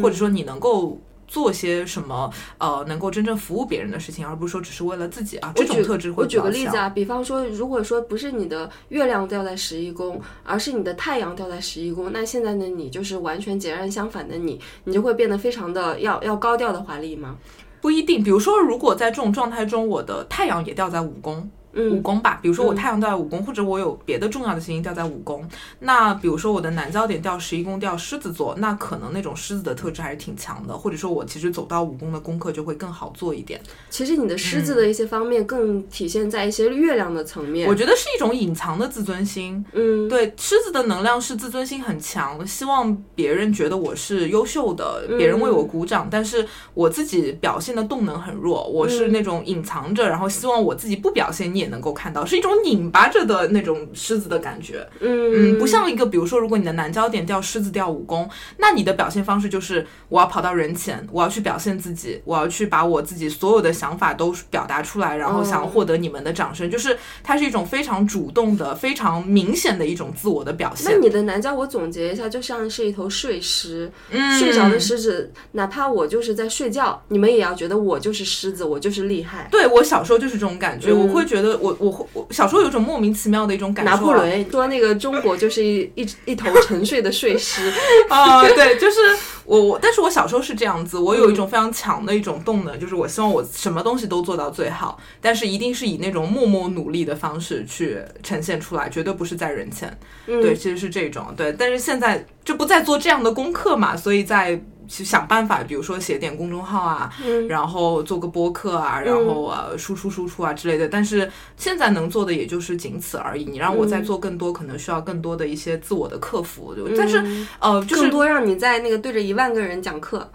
或者说你能够做些什么，呃，能够真正服务别人的事情，而不是说只是为了自己啊。这种特质会我举个例子啊，比方说，如果说不是你的月亮掉在十一宫，而是你的太阳掉在十一宫，那现在的你就是完全截然相反的你，你就会变得非常的要要高调的华丽吗？不一定。比如说，如果在这种状态中，我的太阳也掉在五宫。五宫吧，比如说我太阳掉在五宫，或者我有别的重要的行星掉在五宫。那比如说我的南焦点掉十一宫，掉狮子座，那可能那种狮子的特质还是挺强的，或者说我其实走到五宫的功课就会更好做一点。其实你的狮子的一些方面更体现在一些月亮的层面，我觉得是一种隐藏的自尊心。嗯，对，狮子的能量是自尊心很强，希望别人觉得我是优秀的，别人为我鼓掌，但是我自己表现的动能很弱，我是那种隐藏着，然后希望我自己不表现，你也。也能够看到，是一种拧巴着的那种狮子的感觉。嗯嗯，不像一个，比如说，如果你的南焦点掉狮子掉武功，那你的表现方式就是我要跑到人前，我要去表现自己，我要去把我自己所有的想法都表达出来，然后想要获得你们的掌声，就是它是一种非常主动的、非常明显的一种自我的表现那。你的南焦，我总结一下，就像是一头睡狮，嗯睡着的狮子，哪怕我就是在睡觉，你们也要觉得我就是狮子，我就是厉害。对我小时候就是这种感觉，嗯我会觉得我我会我小时候有种莫名其妙的一种感受、啊。拿破仑说那个中国就是一一一头沉睡的睡狮，啊、对，就是我我，但是我小时候是这样子，我有一种非常强的一种动能，就是我希望我什么东西都做到最好，但是一定是以那种默默努力的方式去呈现出来，绝对不是在人前。对，其实是这种对，但是现在就不再做这样的功课嘛，所以在。去想办法，比如说写点公众号啊，然后做个播客啊，然后啊输出输出啊之类的。但是现在能做的也就是仅此而已。你让我再做更多，可能需要更多的一些自我的克服。但是呃，就是更多让你在那个对着一万个人讲课，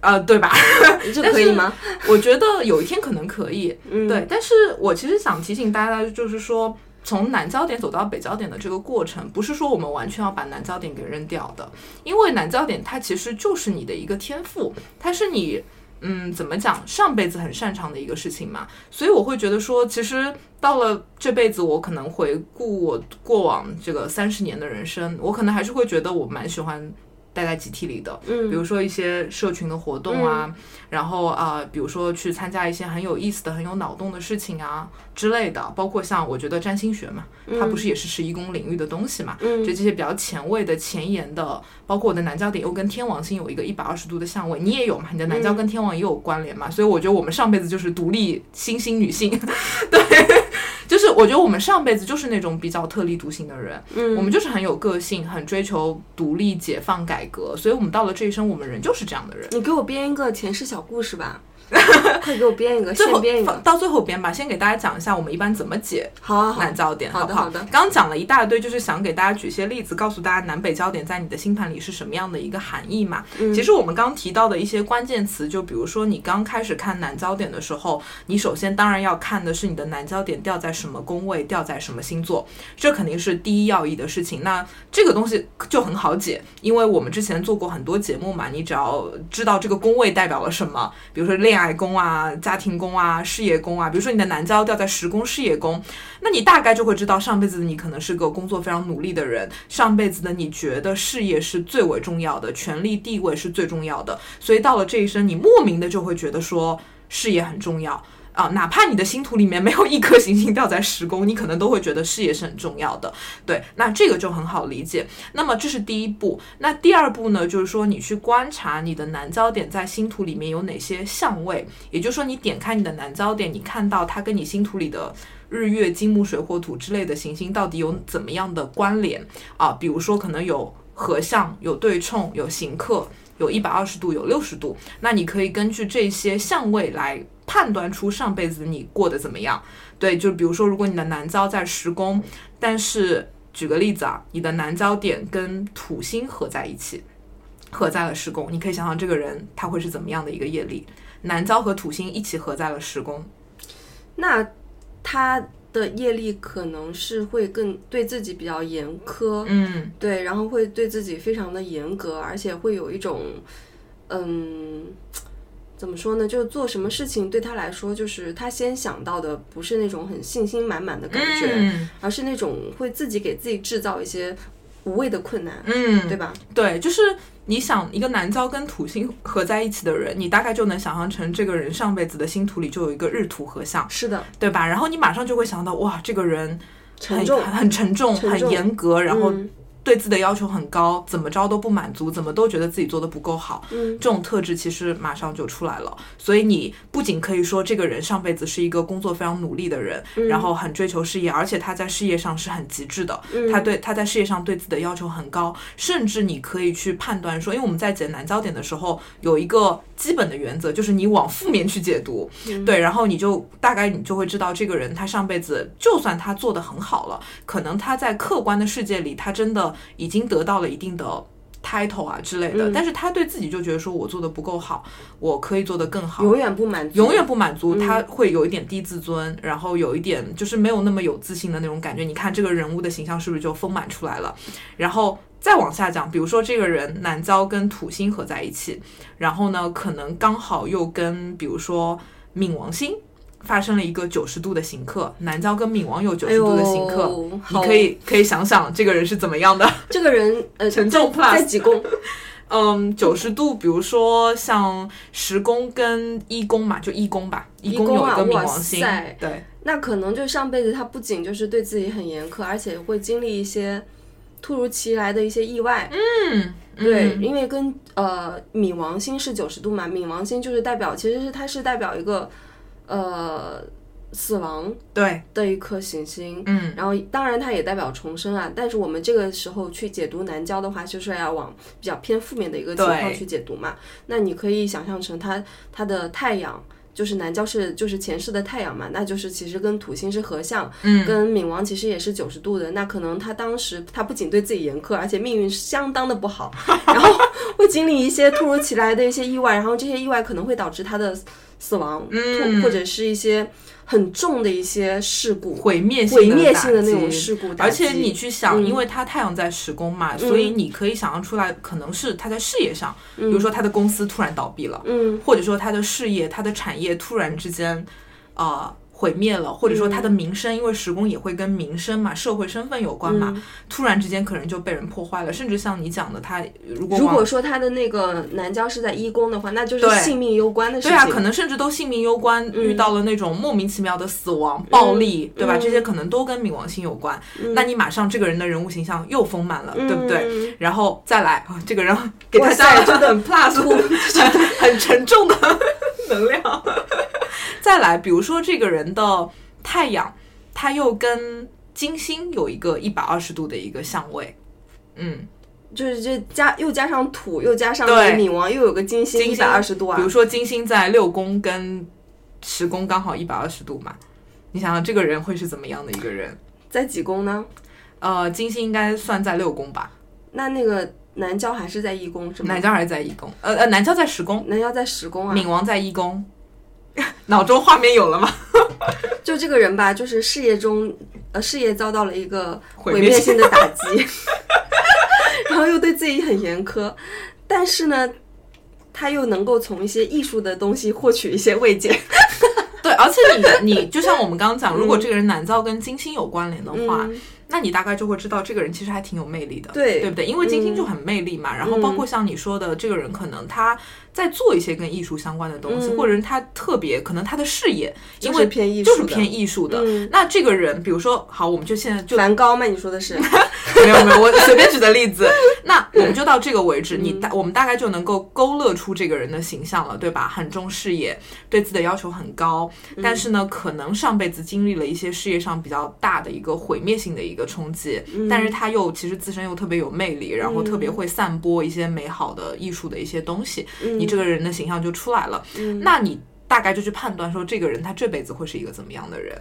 呃，对吧？这可以吗？我觉得有一天可能可以，嗯对。但是我其实想提醒大家，就是说。从南焦点走到北焦点的这个过程，不是说我们完全要把南焦点给扔掉的，因为南焦点它其实就是你的一个天赋，它是你嗯怎么讲上辈子很擅长的一个事情嘛，所以我会觉得说，其实到了这辈子，我可能回顾我过往这个三十年的人生，我可能还是会觉得我蛮喜欢。待在集体里的，嗯，比如说一些社群的活动啊，然后啊、呃，比如说去参加一些很有意思的、很有脑洞的事情啊之类的，包括像我觉得占星学嘛，它不是也是十一宫领域的东西嘛，嗯就这些比较前卫的、前沿的，包括我的南交点又跟天王星有一个一百二十度的相位，你也有嘛？你的南交跟天王也有关联嘛？所以我觉得我们上辈子就是独立新兴女性，对。就是我觉得我们上辈子就是那种比较特立独行的人，嗯我们就是很有个性，很追求独立、解放、改革，所以我们到了这一生，我们人就是这样的人。你给我编一个前世小故事吧，快给我编一个，最后编一个。到最后编吧，先给大家讲一下我们一般怎么解好南焦点，不好？好的好的刚刚讲了一大堆，就是想给大家举些例子，告诉大家南北焦点在你的星盘里是什么样的一个含义嘛。嗯其实我们刚提到的一些关键词，就比如说你刚开始看南焦点的时候，你首先当然要看的是你的南焦点掉在什么宫位，掉在什么星座，这肯定是第一要义的事情。那这个东西就很好解，因为我们之前做过很多节目嘛，你只要知道这个宫位代表了什么，比如说恋恋爱宫啊、家庭宫啊、事业宫啊，比如说你的南焦掉在十宫事业宫，那你大概就会知道上辈子的你可能是个工作非常努力的人，上辈子的你觉得事业是最为重要的，权力地位是最重要的，所以到了这一生，你莫名的就会觉得说事业很重要。啊，哪怕你的星图里面没有一颗行星掉在十宫，你可能都会觉得事业是很重要的。对，那这个就很好理解。那么这是第一步。那第二步呢，就是说你去观察你的南焦点在星图里面有哪些相位，也就是说你点开你的南焦点，你看到它跟你星图里的。日月金木水火土之类的行星到底有怎么样的关联啊？比如说可能有合相、有对冲、有刑克、有一百二十度、有六十度，那你可以根据这些相位来判断出上辈子你过得怎么样。对，就比如说如果你的南焦在十宫，但是举个例子啊，你的南焦点跟土星合在一起，合在了十宫，你可以想想这个人他会是怎么样的一个业力。南焦和土星一起合在了十宫，那他的业力可能是会更对自己比较严苛，嗯，对，然后会对自己非常的严格，而且会有一种，嗯，怎么说呢？就做什么事情对他来说，就是他先想到的不是那种很信心满满的感觉，嗯而是那种会自己给自己制造一些无谓的困难，嗯，对吧？对，就是你想一个南郊跟土星合在一起的人，你大概就能想象成这个人上辈子的星图里就有一个日土合相，是的，对吧？然后你马上就会想到，哇，这个人很沉，很沉重，很严格，然后嗯对自己的要求很高，怎么着都不满足，怎么都觉得自己做的不够好，嗯。这种特质其实马上就出来了。所以你不仅可以说这个人上辈子是一个工作非常努力的人，嗯然后很追求事业，而且他在事业上是很极致的，嗯。他对他在事业上对自己的要求很高，甚至你可以去判断说，因为我们在解难焦点的时候有一个基本的原则，就是你往负面去解读，嗯。对，然后你就大概你就会知道这个人他上辈子就算他做的很好了，可能他在客观的世界里他真的已经得到了一定的 title 啊之类的，嗯但是他对自己就觉得说我做的不够好，我可以做得更好，永远不满足，永远不满足，嗯他会有一点低自尊，然后有一点就是没有那么有自信的那种感觉。你看这个人物的形象是不是就丰满出来了？然后再往下讲，比如说这个人南郊跟土星合在一起，然后呢，可能刚好又跟比如说冥王星。发生了一个九十度的刑克，南郊跟冥王有九哎十度的刑克，呦，你可以可以想想这个人是怎么样的。这个人呃沉重在 plus 在几宫？嗯，九十度，比如说像十宫跟一宫嘛，就一宫吧，一宫有一个冥王星，塞对，那可能就上辈子他不仅就是对自己很严苛，而且会经历一些突如其来的一些意外。嗯，对，嗯因为跟呃冥王星是九十度嘛，冥王星就是代表，其实是它是代表一个呃死亡对，的一颗行星。嗯，然后，当然它也代表重生啊。但是我们这个时候去解读南郊的话，就是要往比较偏负面的一个情况去解读嘛。那你可以想象成它它的太阳，就是南郊是就是前世的太阳嘛，那就是其实跟土星是合相，嗯跟冥王其实也是九十度的。那可能他当时他不仅对自己严苛，而且命运相当的不好，然后会经历一些突如其来的一些意外，然后这些意外可能会导致他的死亡，嗯或者是一些很重的一些事故。毁灭性毁的打灭性的那种事故，而且你去想，嗯因为他太阳在十宫嘛，所以你可以想象出来，可能是他在事业上，比如说他的公司突然倒闭了，嗯或者说他的事业、他的产业突然之间，呃。毁灭了，或者说他嗯的名声，因为时工也会跟名声嘛、社会身份有关嘛，嗯突然之间可能就被人破坏了，甚至像你讲的，他如果如果说他的那个南郊是在一宫的话，那就是性命攸关的事情。对啊，可能甚至都性命攸关，嗯遇到了那种莫名其妙的死亡、暴力，对吧？嗯这些可能都跟冥王星有关。那你马上这个人的人物形象又丰满了，对不对？嗯然后再来，哦这个人给他加了真的很 plus，很沉重的 能量。再来，比如说这个人的太阳，他又跟金星有一个一百二十度的一个相位，嗯，就是这加又加上土，又加上对冥王，又有个金星一百二十度啊比如。说金星在六宫跟十宫刚好一百二十度嘛，你想想这个人会是怎么样的一个人？在几宫呢？呃，金星应该算在六宫吧，那那个南郊还是在一宫是吗？南郊还是在一宫？呃呃，南郊在十宫，南郊在十宫啊。冥王在一宫。脑中画面有了吗？就这个人吧，就是事业中呃事业遭到了一个毁灭性的打击，然后又对自己很严苛，但是呢，他又能够从一些艺术的东西获取一些慰藉。对，而且你你就像我们刚刚讲，如果这个人难造跟金星有关联的话，嗯那你大概就会知道这个人其实还挺有魅力的，对对不对？因为金星就很魅力嘛，然后包括像你说的，这个人可能他在做一些跟艺术相关的东西，嗯或者是他特别可能他的事业因为偏艺术就是偏艺术的。嗯那这个人，比如说，好，我们就现在就梵高吗？你说的是？没有没有，我随便举的例子。那我们就到这个为止，你大我们大概就能够勾勒出这个人的形象了，对吧？很重视业，对自己的要求很高，但是呢，可能上辈子经历了一些事业上比较大的一个毁灭性的一个冲击，但是他又其实自身又特别有魅力，然后特别会散播一些美好的艺术的一些东西，你这个人的形象就出来了。那你大概就去判断说，这个人他这辈子会是一个怎么样的人？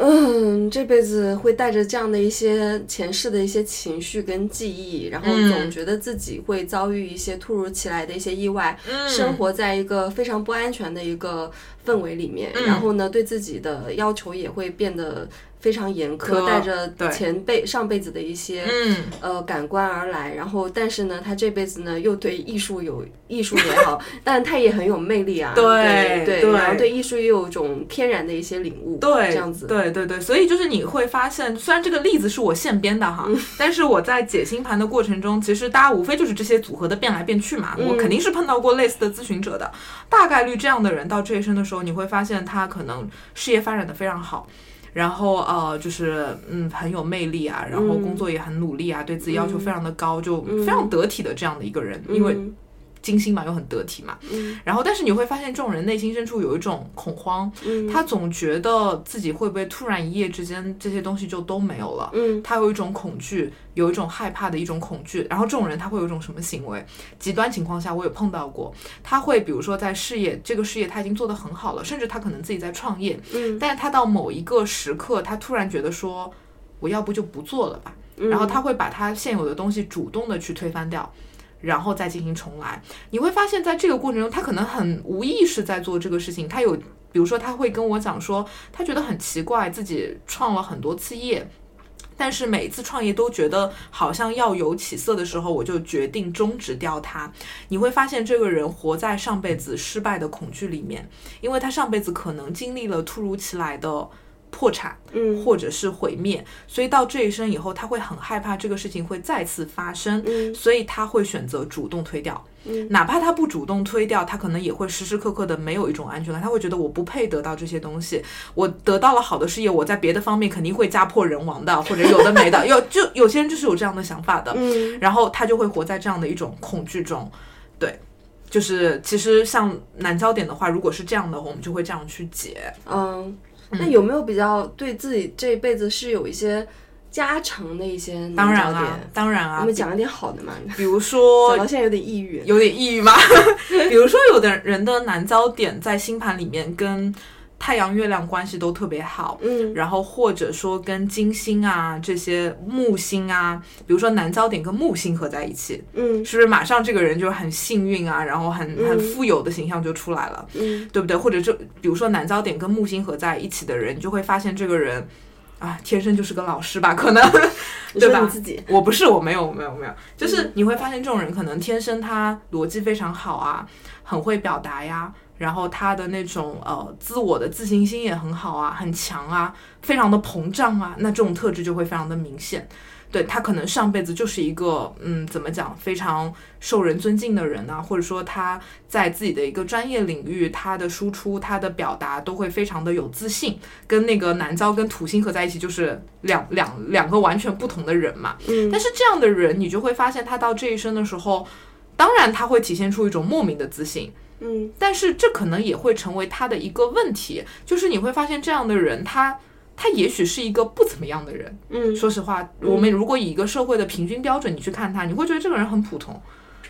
嗯，这辈子会带着这样的一些前世的一些情绪跟记忆，然后嗯总觉得自己会遭遇一些突如其来的一些意外，嗯生活在一个非常不安全的一个氛围里面，嗯然后呢，对自己的要求也会变得非常严苛苛，带着对前辈上辈子的一些嗯，呃感官而来，然后但是呢，他这辈子呢又对艺术有艺术也好，但他也很有魅力啊，对对对然后对艺术也有一种天然的一些领悟，对，这样子，对对对，所以就是你会发现，虽然这个例子是我现编的哈，嗯但是我在解星盘的过程中，其实大家无非就是这些组合的变来变去嘛。嗯我肯定是碰到过类似的咨询者的，大概率这样的人到这一生的时候，你会发现他可能事业发展的非常好。然后呃，就是嗯很有魅力啊，然后工作也很努力啊，对自己要求非常的高，就非常得体的这样的一个人，因为嗯金星嘛又很得体嘛。然后但是你会发现，这种人内心深处有一种恐慌，嗯他总觉得自己会不会突然一夜之间这些东西就都没有了。嗯他有一种恐惧，有一种害怕的一种恐惧。然后这种人他会有一种什么行为？极端情况下我也碰到过，他会比如说在事业这个事业他已经做得很好了，甚至他可能自己在创业，嗯但是他到某一个时刻，他突然觉得说，我要不就不做了吧。然后他会把他现有的东西主动的去推翻掉。然后再进行重来，你会发现在这个过程中，他可能很无意识在做这个事情。他有，比如说他会跟我讲说，他觉得很奇怪，自己创了很多次业，但是每次创业都觉得好像要有起色的时候，我就决定终止掉它。你会发现这个人活在上辈子失败的恐惧里面，因为他上辈子可能经历了突如其来的。破产，嗯，或者是毁灭，所以到这一生以后，他会很害怕这个事情会再次发生，嗯，所以他会选择主动推掉，嗯，哪怕他不主动推掉，他可能也会时时刻刻的没有一种安全感，他会觉得我不配得到这些东西，我得到了好的事业，我在别的方面肯定会家破人亡的，或者有的没的，有就有些人就是有这样的想法的，嗯，然后他就会活在这样的一种恐惧中，对，就是其实像南焦点的话，如果是这样的，我们就会这样去解，嗯。那有没有比较对自己这一辈子是有一些加成的一些当然啊，当然啊，我们讲一点好的嘛。比如说，讲到现在有点抑郁，有点抑郁吗？比如说，有的人的难焦点在星盘里面跟。太阳、月亮关系都特别好，嗯，然后或者说跟金星啊这些木星啊，比如说南焦点跟木星合在一起，嗯，是不是马上这个人就很幸运啊，然后很很富有的形象就出来了，嗯，对不对？或者就比如说南焦点跟木星合在一起的人，你就会发现这个人啊，天生就是个老师吧？可能，对吧？自己，我不是，我没有，没有，没有，就是你会发现这种人可能天生他逻辑非常好啊，很会表达呀。然后他的那种呃自我的自信心也很好啊，很强啊，非常的膨胀啊，那这种特质就会非常的明显。对他可能上辈子就是一个嗯怎么讲非常受人尊敬的人啊，或者说他在自己的一个专业领域，他的输出、他的表达都会非常的有自信。跟那个南郊跟土星合在一起，就是两两两个完全不同的人嘛。嗯，但是这样的人，你就会发现他到这一生的时候，当然他会体现出一种莫名的自信。嗯，但是这可能也会成为他的一个问题，就是你会发现这样的人，他他也许是一个不怎么样的人。嗯，说实话，我们如果以一个社会的平均标准你去看他，你会觉得这个人很普通。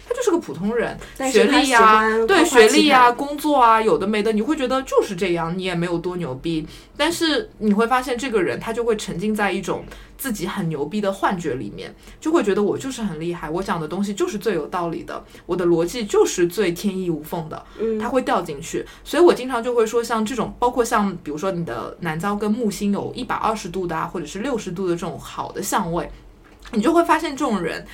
他就是个普通人，学历呀，对学历呀，工作啊，有的没的，你会觉得就是这样，你也没有多牛逼。但是你会发现，这个人他就会沉浸在一种自己很牛逼的幻觉里面，就会觉得我就是很厉害，我讲的东西就是最有道理的，我的逻辑就是最天衣无缝的。嗯，他会掉进去。所以我经常就会说，像这种，包括像比如说你的南郊跟木星有一百二十度的啊，或者是六十度的这种好的相位，你就会发现这种人。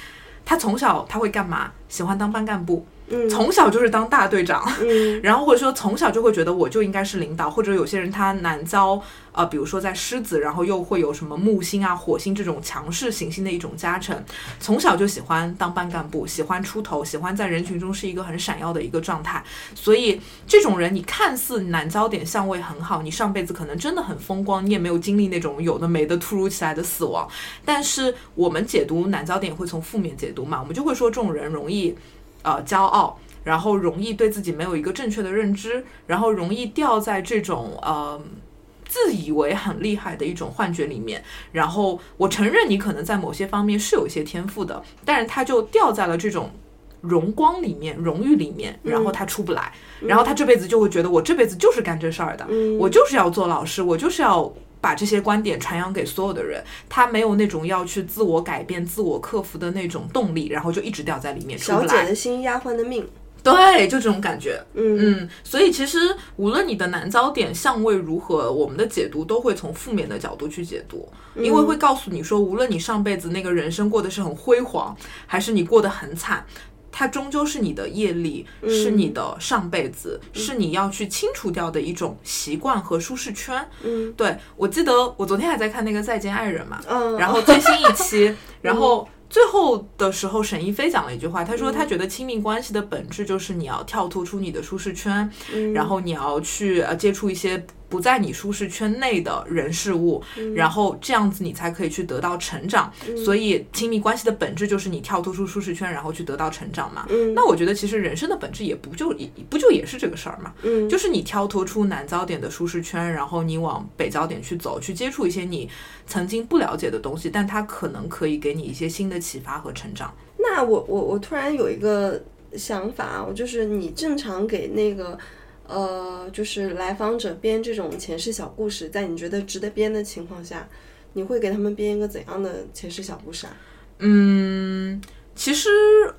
他从小他会干嘛？喜欢当班干部。从小就是当大队长，然后或者说从小就会觉得我就应该是领导，或者有些人他难遭呃，比如说在狮子，然后又会有什么木星啊、火星这种强势行星的一种加成，从小就喜欢当班干部，喜欢出头，喜欢在人群中是一个很闪耀的一个状态。所以这种人，你看似南焦点相位很好，你上辈子可能真的很风光，你也没有经历那种有的没的突如其来的死亡。但是我们解读南焦点会从负面解读嘛，我们就会说这种人容易。呃，骄傲，然后容易对自己没有一个正确的认知，然后容易掉在这种呃自以为很厉害的一种幻觉里面。然后我承认你可能在某些方面是有一些天赋的，但是他就掉在了这种荣光里面、荣誉里面，然后他出不来，然后他这辈子就会觉得我这辈子就是干这事儿的，我就是要做老师，我就是要。把这些观点传扬给所有的人，他没有那种要去自我改变、自我克服的那种动力，然后就一直掉在里面出不来。小姐的心，丫鬟的命，对，就这种感觉。嗯嗯，所以其实无论你的难遭点相位如何，我们的解读都会从负面的角度去解读，因为会告诉你说，无论你上辈子那个人生过得是很辉煌，还是你过得很惨。它终究是你的业力，是你的上辈子，是你要去清除掉的一种习惯和舒适圈。嗯，对我记得我昨天还在看那个《再见爱人》嘛，嗯，然后 最新一期，然后最后的时候，沈一飞讲了一句话，他说他觉得亲密关系的本质就是你要跳脱出你的舒适圈，然后你要去呃接触一些。不在你舒适圈内的人事物，然后这样子你才可以去得到成长。所以亲密关系的本质就是你跳脱出舒适圈，然后去得到成长嘛。那我觉得其实人生的本质也不就也不就也是这个事儿嘛。嗯，就是你跳脱出南焦点的舒适圈，然后你往北焦点去走，去接触一些你曾经不了解的东西，但它可能可以给你一些新的启发和成长。那我我我突然有一个想法，我就是你正常给那个。呃，就是来访者编这种前世小故事，在你觉得值得编的情况下，你会给他们编一个怎样的前世小故事啊？嗯，其实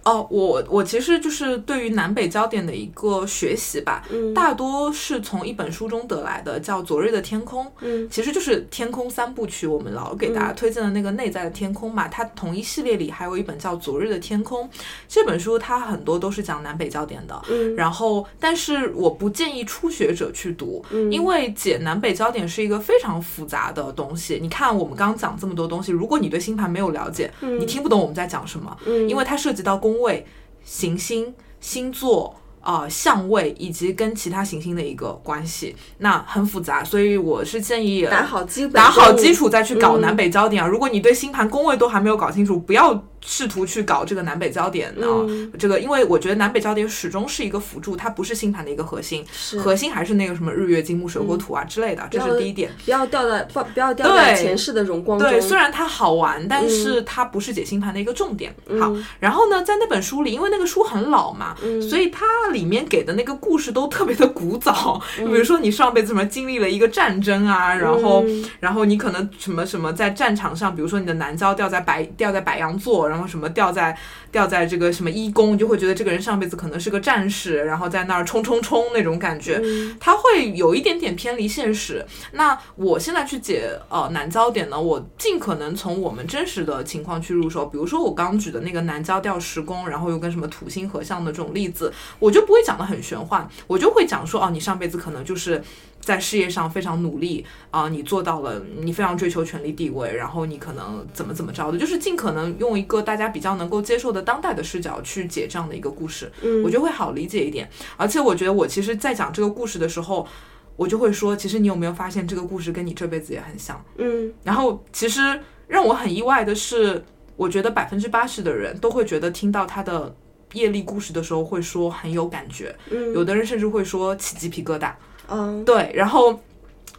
哦，我我其实就是对于南北焦点的一个学习吧，嗯大多是从一本书中得来的，叫《昨日的天空》。嗯其实就是天空三部曲，我们老给大家推荐的那个内在的天空嘛。它同一系列里还有一本叫《昨日的天空》，这本书它很多都是讲南北焦点的。嗯然后，但是我不建议初学者去读，嗯因为解南北焦点是一个非常复杂的东西。你看，我们刚刚讲这么多东西，如果你对星盘没有了解，你听不懂我们在讲什么，嗯因为它涉及到宫位、行星、星座。呃，相位以及跟其他行星的一个关系，那很复杂，所以我是建议打好基本打好基础再去搞嗯南北焦点啊。如果你对星盘宫位都还没有搞清楚，不要试图去搞这个南北焦点呢。嗯这个，因为我觉得南北焦点始终是一个辅助，它不是星盘的一个核心，是核心还是那个什么日月金木水火土啊之类的，这是第一点。不要掉在不不要掉在前世的荣光中。对，虽然它好玩，但是它不是解星盘的一个重点。好，然后呢，在那本书里，因为那个书很老嘛，所以它里面给的那个故事都特别的古早。比如说你上辈子什么经历了一个战争啊，然后、然后你可能什么什么在战场上，比如说你的南郊掉在白掉在白羊座，然后然后什么掉在掉在这个什么一宫，你就会觉得这个人上辈子可能是个战士，然后在那儿冲冲冲那种感觉，他会有一点点偏离现实。那我现在去解呃南焦点呢，我尽可能从我们真实的情况去入手。比如说我刚举的那个南焦掉十宫，然后又跟什么土星合相的这种例子，我就不会讲的很玄幻，我就会讲说哦，你上辈子可能就是。在事业上非常努力啊、你做到了，你非常追求权力地位，然后你可能怎么怎么着的，就是尽可能用一个大家比较能够接受的当代的视角去解这样的一个故事，嗯我觉得会好理解一点。而且我觉得我其实，在讲这个故事的时候，我就会说，其实你有没有发现这个故事跟你这辈子也很像？嗯然后其实让我很意外的是，我觉得百分之八十的人都会觉得听到他的业力故事的时候会说很有感觉，嗯有的人甚至会说起鸡皮疙瘩。嗯对，然后。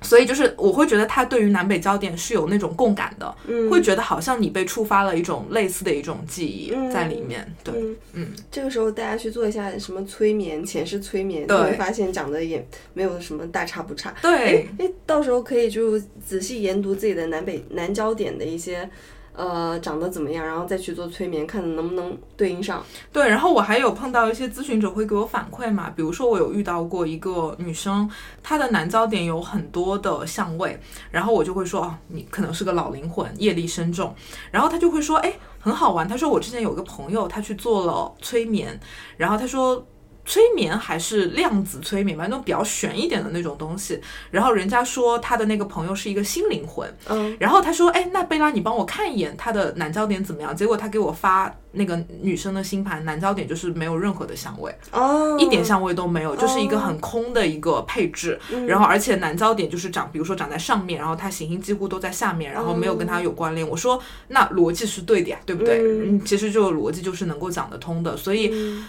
所以就是我会觉得他对于南北焦点是有那种共感的，嗯会觉得好像你被触发了一种类似的一种记忆嗯在里面。对，嗯嗯，这个时候大家去做一下什么催眠、前世催眠，你会发现讲的也没有什么大差不差。对，哎，到时候可以就仔细研读自己的南北南焦点的一些。呃，长得怎么样，然后再去做催眠，看能不能对应上。对，然后我还有碰到一些咨询者会给我反馈嘛，比如说我有遇到过一个女生，她的男焦点有很多的相位，然后我就会说，哦，你可能是个老灵魂，业力深重，然后她就会说，哎，很好玩，她说我之前有个朋友，他去做了催眠，然后他说。催眠还是量子催眠吧，那种比较玄一点的那种东西。然后人家说他的那个朋友是一个新灵魂，嗯然后他说：“哎，那贝拉，你帮我看一眼他的男焦点怎么样？”结果他给我发那个女生的星盘，南焦点就是没有任何的香味，哦，一点香味都没有，就是一个很空的一个配置。然后而且南焦点就是长，比如说长在上面，然后它行星几乎都在下面，然后没有跟它有关联。我说那逻辑是对的呀，对不对？嗯嗯，其实这个逻辑就是能够讲得通的。所以，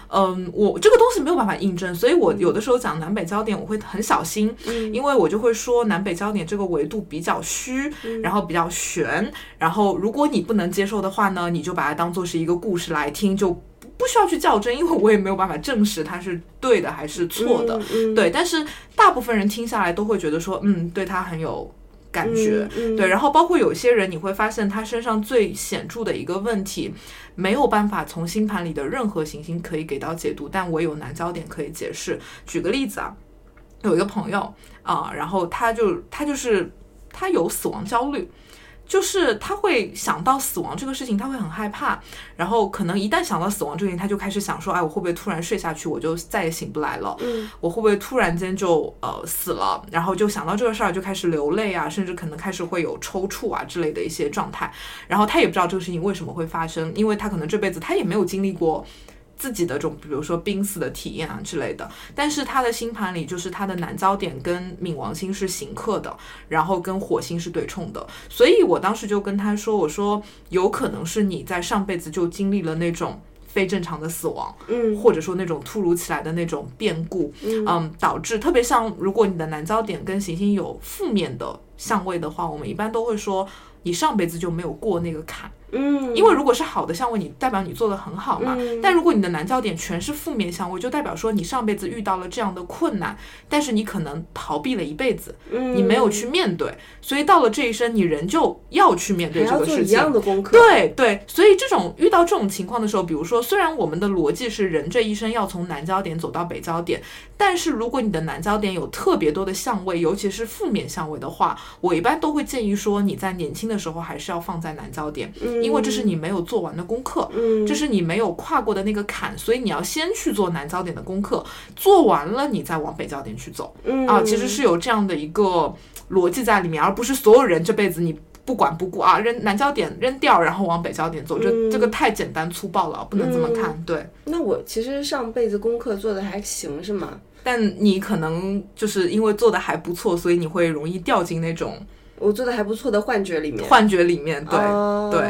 嗯，我这个东西没有办法印证，所以我有的时候讲南北焦点，我会很小心，因为我就会说南北焦点这个维度比较虚，然后比较悬，然后如果你不能接受的话呢，你就把它当做是一个故事来听，就不不需要去较真，因为我也没有办法证实它是对的还是错的。嗯，对，但是大部分人听下来都会觉得说，嗯，对他很有感觉。对，然后包括有些人，你会发现他身上最显著的一个问题，没有办法从星盘里的任何行星可以给到解读，但我有南焦点可以解释。举个例子啊，有一个朋友啊、然后他就他就是他有死亡焦虑。就是他会想到死亡这个事情，他会很害怕，然后可能一旦想到死亡这个事情，他就开始想说，哎，我会不会突然睡下去，我就再也醒不来了？嗯我会不会突然间就呃死了？然后就想到这个事儿，就开始流泪啊，甚至可能开始会有抽搐啊之类的一些状态。然后他也不知道这个事情为什么会发生，因为他可能这辈子他也没有经历过。自己的这种，比如说濒死的体验啊之类的，但是他的星盘里就是他的南焦点跟冥王星是刑克的，然后跟火星是对冲的，所以我当时就跟他说，我说有可能是你在上辈子就经历了那种非正常的死亡，嗯。或者说那种突如其来的那种变故，嗯，导致特别像如果你的南焦点跟行星有负面的相位的话，我们一般都会说你上辈子就没有过那个坎，嗯，因为如果是好的相位，你代表你做的很好嘛。嗯但如果你的南焦点全是负面相位，就代表说你上辈子遇到了这样的困难，但是你可能逃避了一辈子，嗯你没有去面对，所以到了这一生，你仍旧要去面对这个事情。样的功课。对对，所以这种遇到这种情况的时候，比如说，虽然我们的逻辑是人这一生要从南焦点走到北焦点，但是如果你的南焦点有特别多的相位，尤其是负面相位的话，我一般都会建议说，你在年轻的时候还是要放在南焦点，因为这是你没有做完的功课，嗯，这是你没有跨过的那个坎，所以你要先去做南焦点的功课，做完了你再往北焦点去走。嗯。啊，其实是有这样的一个逻辑在里面，而不是所有人这辈子你不管不顾啊，扔南焦点扔掉，然后往北焦点走，这、嗯这个太简单粗暴了，不能这么看。对，那我其实上辈子功课做的还行，是吗？但你可能就是因为做的还不错，所以你会容易掉进那种我做的还不错的幻觉里面。幻觉里面。对，哦对。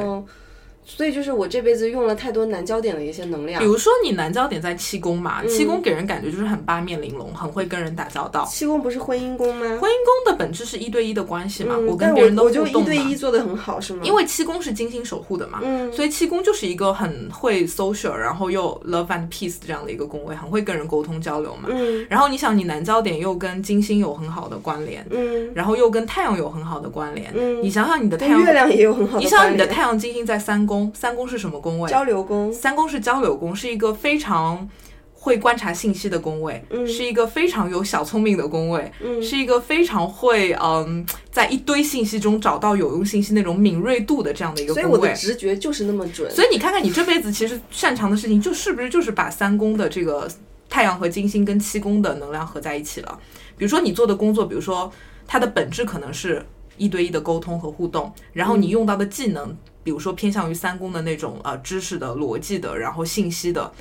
所以就是我这辈子用了太多南焦点的一些能量比。如说你南焦点在七宫嘛，嗯七宫给人感觉就是很八面玲珑，很会跟人打交道。七宫不是婚姻宫吗？婚姻宫的本质是一对一的关系嘛，嗯，我跟别人我就。一对一做的很好，是吗？因为七宫是金星守护的嘛，嗯所以七宫就是一个很会 social，然后又 love and peace 这样的一个宫位，很会跟人沟通交流嘛。嗯然后你想，你南焦点又跟金星有很好的关联，嗯然后又跟太阳有很好的关联。嗯你想想你的太阳，月亮也有很好的你想想你的太阳金星在三宫，三宫是什么宫位？交流宫。三宫是交流宫，是一个非常会观察信息的宫位，嗯是一个非常有小聪明的宫位，嗯是一个非常会嗯在一堆信息中找到有用信息那种敏锐度的这样的一个所以。我的直觉就是那么准。所以你看看你这辈子其实擅长的事情，就是不是就是把三宫的这个太阳和金星跟七宫的能量合在一起了？比如说你做的工作，比如说它的本质可能是一对一的沟通和互动，然后你用到的技能，比如说偏向于三公的那种呃知识的、逻辑的，然后信息的，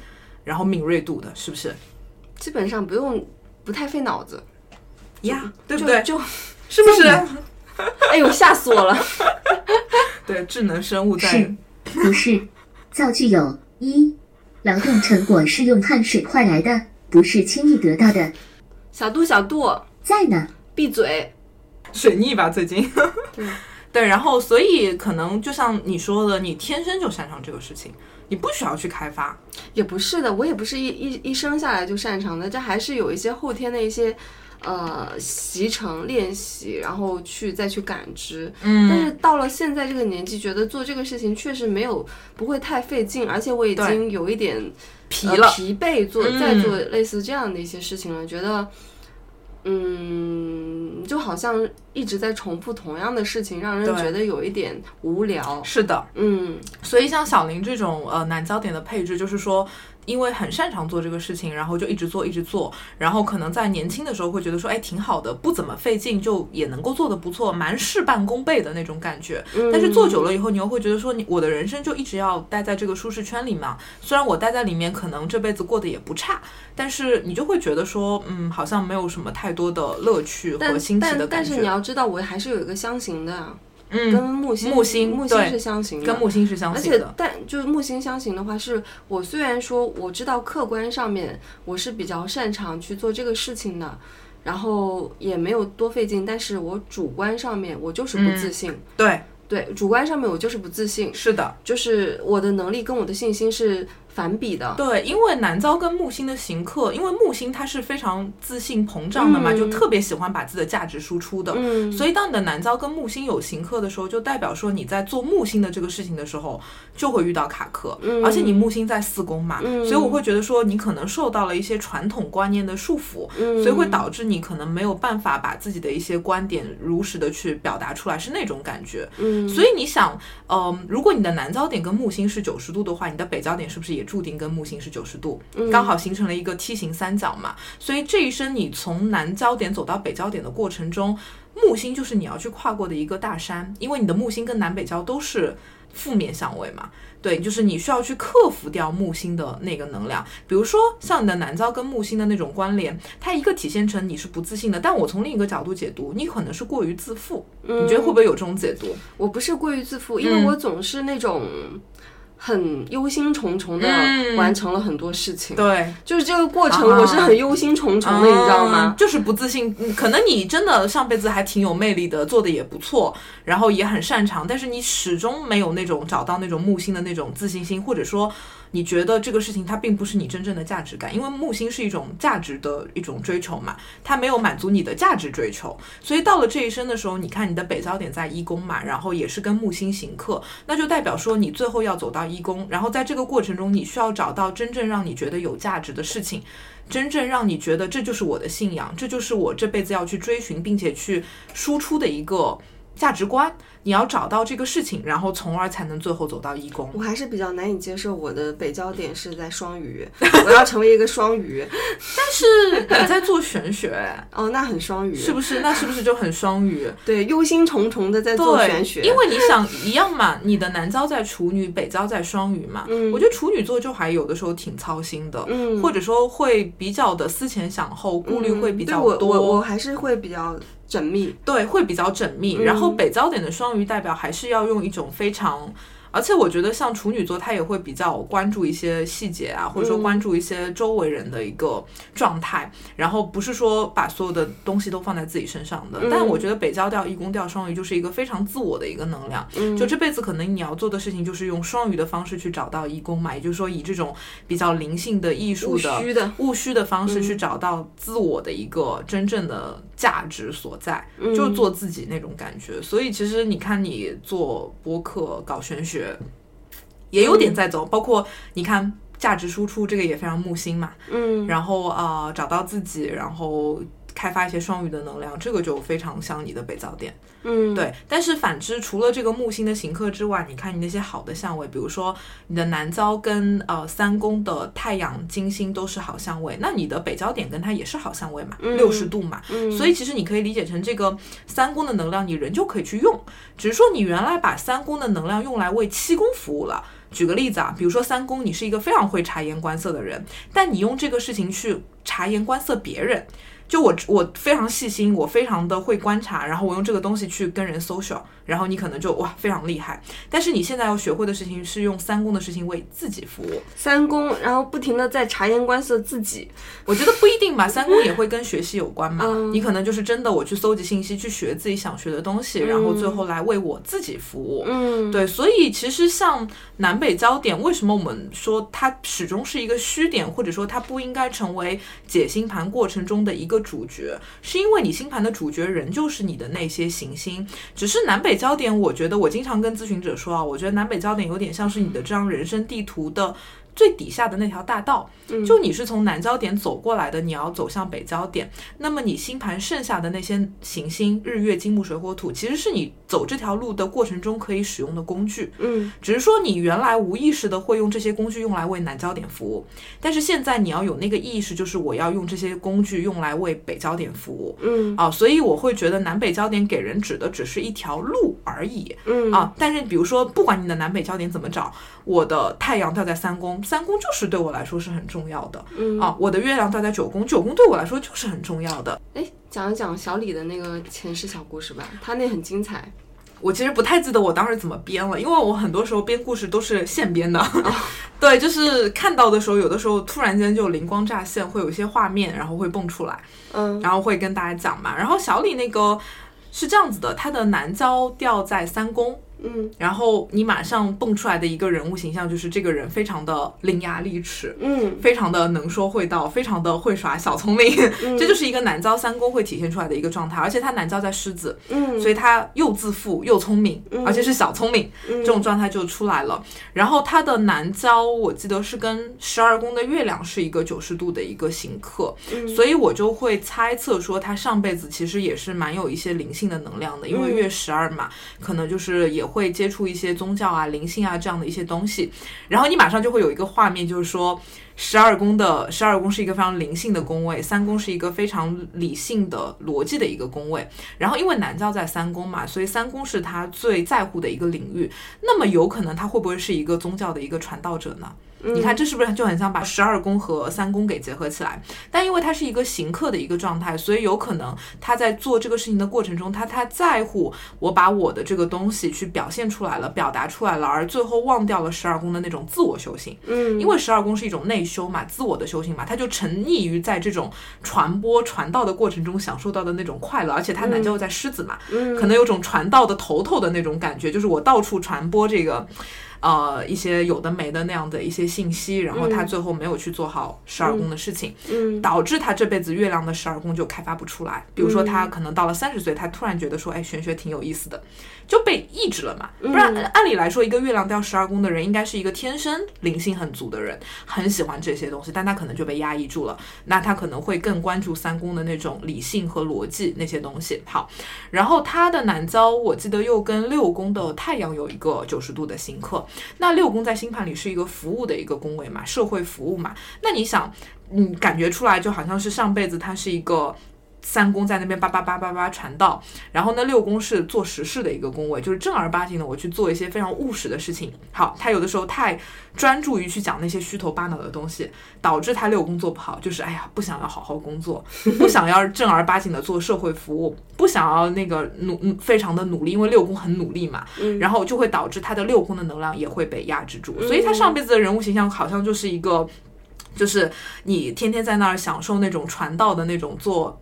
然后敏锐度的，是不是？基本上不用不太费脑子，呀，对不对？就就 是不是？哎呦吓死我了！对，智能生物在是不是？造句有：一，劳动成果是用汗水换来的，不是轻易得到的。小度小度，在呢，闭嘴。水逆吧，最近。对对，然后所以可能就像你说的，你天生就擅长这个事情，你不需要去开发。也不是的，我也不是一一一生下来就擅长的，这还是有一些后天的一些呃习成练习，然后去再去感知。嗯但是到了现在这个年纪，觉得做这个事情确实没有不会太费劲，而且我已经有一点疲了，呃疲惫做嗯在做类似这样的一些事情了，觉得。嗯，就好像一直在重复同样的事情，让人觉得有一点无聊。是的。嗯，所以像小林这种呃难焦点的配置，就是说。因为很擅长做这个事情，然后就一直做，一直做，然后可能在年轻的时候会觉得说，哎，挺好的，不怎么费劲，就也能够做得不错，蛮事半功倍的那种感觉。但是做久了以后，你又会觉得说，你我的人生就一直要待在这个舒适圈里嘛。虽然我待在里面，可能这辈子过得也不差，但是你就会觉得说，嗯，好像没有什么太多的乐趣和但新奇的但但感觉。是你要知道，我还是有一个相形的，嗯，跟木星木星木星是相形的，跟木星是相而且。但就是木星相形的话，是我虽然说我知道客观上面我是比较擅长去做这个事情的。然后也没有多费劲，但是我主观上面我就是不自信，对，对，主观上面我就是不自信，是的。就是我的能力跟我的信心是反比的。对，因为南遭跟木星的行克，因为木星它是非常自信膨胀的嘛，嗯就特别喜欢把自己的价值输出的。嗯，所以当你的南遭跟木星有行克的时候，就代表说你在做木星的这个事情的时候，就会遇到卡克。嗯而且你木星在四宫嘛，嗯所以我会觉得说你可能受到了一些传统观念的束缚，嗯所以会导致你可能没有办法把自己的一些观点如实的去表达出来，是那种感觉。嗯，所以你想，嗯、如果你的南焦点跟木星是九十度的话，你的北焦点是不是也注定跟木星是九十度？嗯刚好形成了一个梯形三角嘛。所以这一生你从南焦点走到北焦点的过程中，木星就是你要去跨过的一个大山，因为你的木星跟南北焦都是负面相位嘛。对，就是你需要去克服掉木星的那个能量，比如说像你的南焦跟木星的那种关联，它一个体现成你是不自信的，但我从另一个角度解读，你可能是过于自负。你觉得会不会有这种解读？我不是过于自负，因为嗯我总是那种很忧心忡忡的嗯完成了很多事情。对，就是这个过程，啊我是很忧心忡忡的，你知道吗嗯？就是不自信，嗯可能你真的上辈子还挺有魅力的，做的也不错，然后也很擅长，但是你始终没有那种找到那种木星的那种自信心，或者说你觉得这个事情它并不是你真正的价值感，因为木星是一种价值的一种追求嘛，它没有满足你的价值追求，所以到了这一生的时候，你看你的北焦点在一宫嘛，然后也是跟木星行克，那就代表说你最后要走到一宫，然后在这个过程中，你需要找到真正让你觉得有价值的事情。真正让你觉得这就是我的信仰，这就是我这辈子要去追寻并且去输出的一个价值观。你要找到这个事情，然后从而才能最后走到一宫。我还是比较难以接受我的北焦点是在双鱼，我要成为一个双鱼。但是你在做玄学，哦，那很双鱼，是不是？那是不是就很双鱼？对，忧心忡忡的在做，玄学，因为你想一样嘛，你的南焦在处女，北焦在双鱼嘛。嗯我觉得处女座就还有的时候挺操心的，嗯或者说会比较的思前想后，顾虑会比较多。嗯我我我还是会比较缜密。对，会比较缜密。嗯然后北焦点的双鱼代表还是要用一种非常。而且我觉得像处女座，他也会比较关注一些细节啊，或者说嗯关注一些周围人的一个状态，然后不是说把所有的东西都放在自己身上的。嗯但我觉得北交调、一宫调、双鱼就是一个非常自我的一个能量。嗯就这辈子可能你要做的事情就是用双鱼的方式去找到一宫嘛，也就是说以这种比较灵性的艺术务的虚的务虚的方式去嗯找到自我的一个真正的价值所在，嗯就是做自己那种感觉。所以其实你看，你做播客、搞玄学，也有点在走，包括你看。价值输出这个也非常木星嘛，嗯，然后啊、呃找到自己，然后开发一些双鱼的能量，这个就非常像你的北焦点。嗯，对，但是反之，除了这个木星的行克之外，你看你那些好的相位，比如说你的南焦跟呃三宫的太阳、金星都是好相位，那你的北焦点跟它也是好相位嘛，六十、度嘛，嗯所以其实你可以理解成这个三宫的能量，你仍旧可以去用，只是说你原来把三宫的能量用来为七宫服务了。举个例子啊，比如说三宫，你是一个非常会察言观色的人，但你用这个事情去察言观色别人，就我我非常细心，我非常的会观察，然后我用这个东西去跟人 social，然后你可能就哇非常厉害。但是你现在要学会的事情是用三公的事情为自己服务。三公，然后不停的在察言观色自己。我觉得不一定吧，三公也会跟学习有关嘛。嗯你可能就是真的我去搜集信息，去学自己想学的东西，然后最后来为我自己服务。嗯，对，所以其实像南北焦点，为什么我们说它始终是一个虚点，或者说它不应该成为解星盘过程中的一个主角，是因为你星盘的主角仍旧是你的那些行星，只是南北焦点，我觉得我经常跟咨询者说啊，我觉得南北焦点有点像是你的这张人生地图的。最底下的那条大道，就你是从南焦点走过来的，你要走向北焦点。那么你星盘剩下的那些行星，日月金木水火土，其实是你走这条路的过程中可以使用的工具。嗯只是说你原来无意识的会用这些工具用来为南焦点服务，但是现在你要有那个意识，就是我要用这些工具用来为北焦点服务。嗯啊，所以我会觉得南北焦点给人指的只是一条路而已。嗯啊，但是比如说，不管你的南北焦点怎么找，我的太阳掉在三宫，三宫就是对我来说是很重要的。嗯啊，我的月亮掉在九宫，九宫对我来说就是很重要的。哎，讲一讲小李的那个前世小故事吧，他那很精彩。我其实不太记得我当时怎么编了，因为我很多时候编故事都是现编的。哦 对，就是看到的时候，有的时候突然间就灵光乍现，会有一些画面，然后会蹦出来，嗯然后会跟大家讲嘛。然后小李那个是这样子的，他的南郊掉在三宫。嗯。然后你马上蹦出来的一个人物形象就是这个人非常的伶牙俐齿，嗯。非常的能说会道，非常的会耍小聪明，嗯。这就是一个南焦三公会体现出来的一个状态。而且他南焦在狮子，嗯，所以他又自负又聪明，而且是小聪明，嗯。这种状态就出来了。然后他的南焦，我记得是跟十二宫的月亮是一个九十度的一个行克，嗯。所以我就会猜测说他上辈子其实也是蛮有一些灵性的能量的，因为嗯。月十二嘛，可能就是也会接触一些宗教啊、灵性啊这样的一些东西。然后你马上就会有一个画面，就是说。十二宫的十二宫是一个非常灵性的宫位，三宫是一个非常理性的逻辑的一个宫位。然后因为男教在三宫嘛，所以三宫是他最在乎的一个领域。那么有可能他会不会是一个宗教的一个传道者呢？你看，这是不是就很像把十二宫和三宫给结合起来？但因为他是一个行客的一个状态，所以有可能他在做这个事情的过程中，他他在乎我把我的这个东西去表现出来了，表达出来了，而最后忘掉了十二宫的那种自我修行。嗯，因为十二宫是一种内修嘛，自我的修行嘛，他就沉溺于在这种传播传道的过程中享受到的那种快乐，而且他南郊又在狮子嘛，嗯可能有种传道的头头的那种感觉，就是我到处传播这个。呃，一些有的没的那样的一些信息，然后他最后没有去做好十二宫的事情，嗯。导致他这辈子月亮的十二宫就开发不出来。比如说，他可能到了三十岁，他突然觉得说，哎，玄学挺有意思的，就被抑制了嘛。不然，按理来说，一个月亮掉十二宫的人，应该是一个天生灵性很足的人，很喜欢这些东西，但他可能就被压抑住了。那他可能会更关注三宫的那种理性和逻辑那些东西。好，然后他的南郊，我记得又跟六宫的太阳有一个九十度的刑克。那六宫在星盘里是一个服务的一个宫位嘛，社会服务嘛。那你想，嗯感觉出来就好像是上辈子他是一个。三宫在那边叭叭叭叭叭传道，然后呢，六宫是做实事的一个宫位，就是正儿八经的我去做一些非常务实的事情。好，他有的时候太专注于去讲那些虚头巴脑的东西，导致他六宫做不好，就是哎呀，不想要好好工作，不想要正儿八经的做社会服务，不想要那个努嗯非常的努力，因为六宫很努力嘛，然后就会导致他的六宫的能量也会被压制住，所以他上辈子的人物形象好像就是一个，就是你天天在那儿享受那种传道的那种做。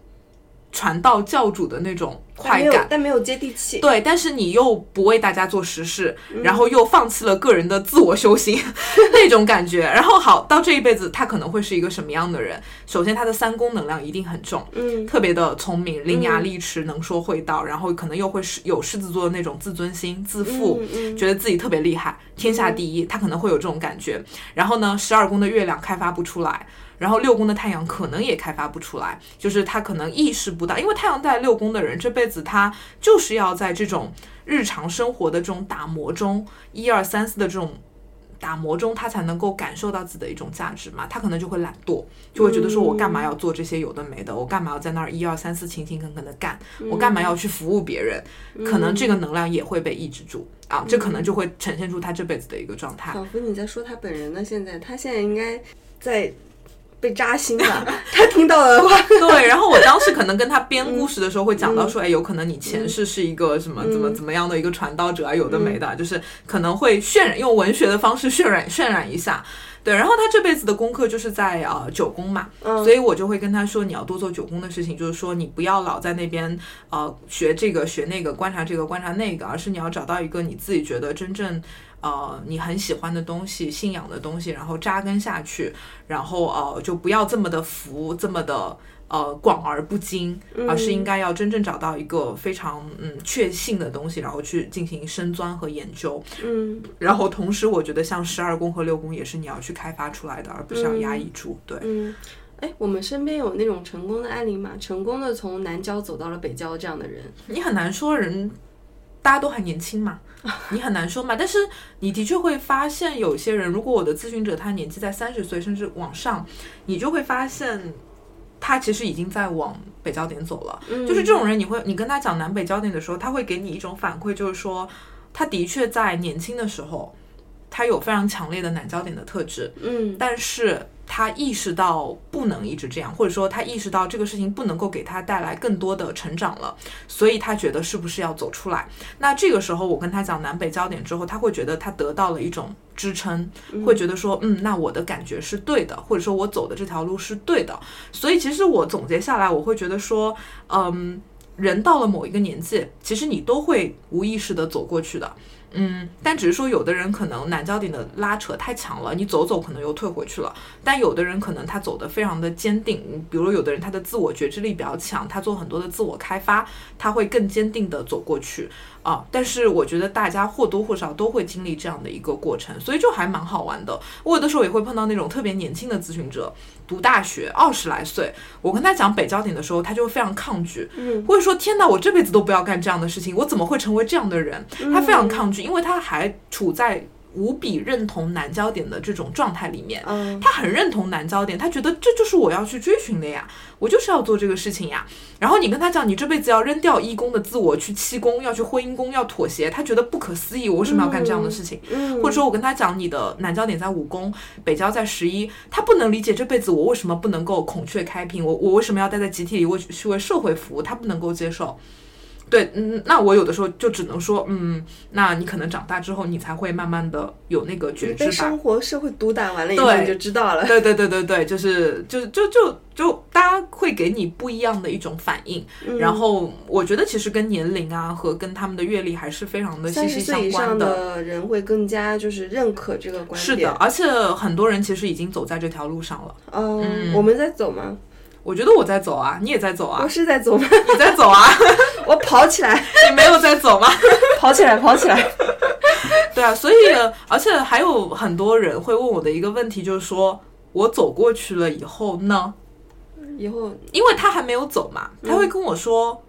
传道教主的那种快没有感，但没有接地气。对，但是你又不为大家做实事，然后又放弃了个人的自我修行 那种感觉。然后好，到这一辈子他可能会是一个什么样的人？首先，他的三宫能量一定很重，嗯特别的聪明，伶牙俐齿，能说会道，然后可能又会是有狮子座的那种自尊心、自负，觉得自己特别厉害，天下第一，他可能会有这种感觉。然后呢，十二宫的月亮开发不出来。然后六宫的太阳可能也开发不出来，就是他可能意识不到，因为太阳在六宫的人这辈子他就是要在这种日常生活的这种打磨中，一二三四的这种打磨中，他才能够感受到自己的一种价值嘛。他可能就会懒惰，就会觉得说我干嘛要做这些有的没的，我干嘛要在那儿一二三四勤勤恳恳的干，我干嘛要去服务别人？可能这个能量也会被抑制住啊，这可能就会呈现出他这辈子的一个状态。仿佛你在说他本人呢。现在他现在应该在被扎心了。他听到的话，对，然后我当时可能跟他编故事的时候会讲到说，哎，有可能你前世是一个什么怎么怎么样的一个传道者啊，有的没的，就是可能会渲染，用文学的方式渲染渲染一下。对，然后他这辈子的功课就是在呃九宫嘛，所以我就会跟他说，你要多做九宫的事情，就是说你不要老在那边呃学这个学那个，观察这个观察那个，而是你要找到一个你自己觉得真正呃你很喜欢的东西、信仰的东西，然后扎根下去，然后呃就不要这么的浮，这么的。呃，广而不精，而是应该要真正找到一个非常嗯确信的东西，然后去进行深钻和研究。嗯然后同时，我觉得像十二宫和六宫也是你要去开发出来的，而不是要压抑住。对，嗯。哎，我们身边有那种成功的案例吗？成功的从南郊走到了北郊这样的人，你很难说人，大家都还年轻嘛，你很难说嘛。但是你的确会发现，有些人，如果我的咨询者他年纪在三十岁甚至往上，你就会发现。他其实已经在往北焦点走了，就是这种人，你会你跟他讲南北焦点的时候，他会给你一种反馈，就是说，他的确在年轻的时候，他有非常强烈的南焦点的特质，嗯但是他意识到不能一直这样，或者说他意识到这个事情不能够给他带来更多的成长了，所以他觉得是不是要走出来？那这个时候我跟他讲南北焦点之后，他会觉得他得到了一种支撑，会觉得说，嗯，那我的感觉是对的，或者说我走的这条路是对的。所以其实我总结下来，我会觉得说，嗯，人到了某一个年纪，其实你都会无意识的走过去的。嗯，但只是说有的人可能南焦点的拉扯太强了，你走走可能又退回去了。但有的人可能他走得非常的坚定，比如有的人他的自我觉知力比较强，他做很多的自我开发，他会更坚定的走过去啊。但是我觉得大家或多或少都会经历这样的一个过程，所以就还蛮好玩的。我有的时候也会碰到那种特别年轻的咨询者，读大学二十来岁，我跟他讲北交点的时候，他就会非常抗拒，嗯。会说天哪，我这辈子都不要干这样的事情，我怎么会成为这样的人？他非常抗拒，因为他还处在无比认同南焦点的这种状态里面，嗯，他很认同南焦点，他觉得这就是我要去追寻的呀，我就是要做这个事情呀。然后你跟他讲，你这辈子要扔掉一宫的自我，去七宫，要去婚姻宫，要妥协，他觉得不可思议，我为什么要干这样的事情？嗯，或者说我跟他讲，你的南焦点在五宫，北焦在十一，他不能理解这辈子我为什么不能够孔雀开屏，我我为什么要待在集体里为去为社会服务，他不能够接受。对，嗯，那我有的时候就只能说，嗯，那你可能长大之后，你才会慢慢的有那个觉知吧被生。活社会毒打完了以后，你就知道了。对对对对对，就是就是就就就大家会给你不一样的一种反应，嗯然后我觉得其实跟年龄啊和跟他们的阅历还是非常的息三息相关的。的人会更加就是认可这个观点是的，而且很多人其实已经走在这条路上了。嗯，我们在走吗？我觉得我在走啊，你也在走啊我，是在走吗？你在走啊，我跑起来，你没有在走吗？跑起来，跑起来。对啊，所以而且还有很多人会问我的一个问题，就是说我走过去了以后呢？以后因为他还没有走嘛，他会跟我说，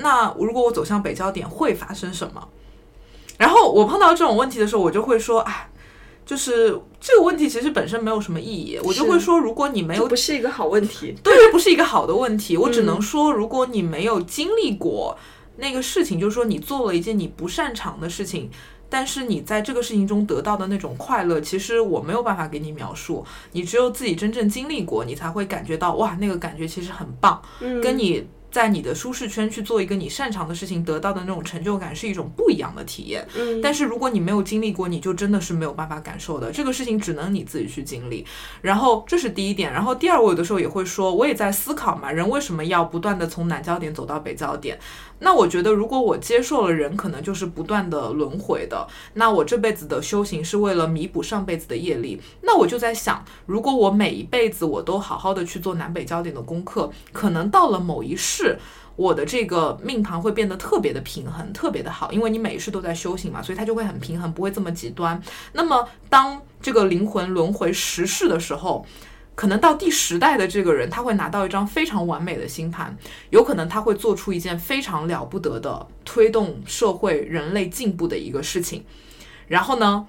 那如果我走向北焦点会发生什么？然后我碰到这种问题的时候，我就会说，哎，就是这个问题其实本身没有什么意义，我就会说，如果你没有这不是一个好问题。对，这不是一个好的问题。我只能说，如果你没有经历过那个事情，就是说你做了一件你不擅长的事情，但是你在这个事情中得到的那种快乐，其实我没有办法给你描述。你只有自己真正经历过，你才会感觉到哇，那个感觉其实很棒，嗯，跟你。在你的舒适圈去做一个你擅长的事情，得到的那种成就感是一种不一样的体验。嗯，但是如果你没有经历过，你就真的是没有办法感受的。这个事情只能你自己去经历。然后这是第一点。然后第二，我有的时候也会说，我也在思考嘛，人为什么要不断的从南焦点走到北焦点？那我觉得，如果我接受了人可能就是不断的轮回的，那我这辈子的修行是为了弥补上辈子的业力。那我就在想，如果我每一辈子我都好好的去做南北焦点的功课，可能到了某一世。我的这个命盘会变得特别的平衡，特别的好，因为你每一世都在修行嘛，所以它就会很平衡，不会这么极端。那么当这个灵魂轮回十世的时候，可能到第十代的这个人，他会拿到一张非常完美的星盘，有可能他会做出一件非常了不得的推动社会人类进步的一个事情。然后呢，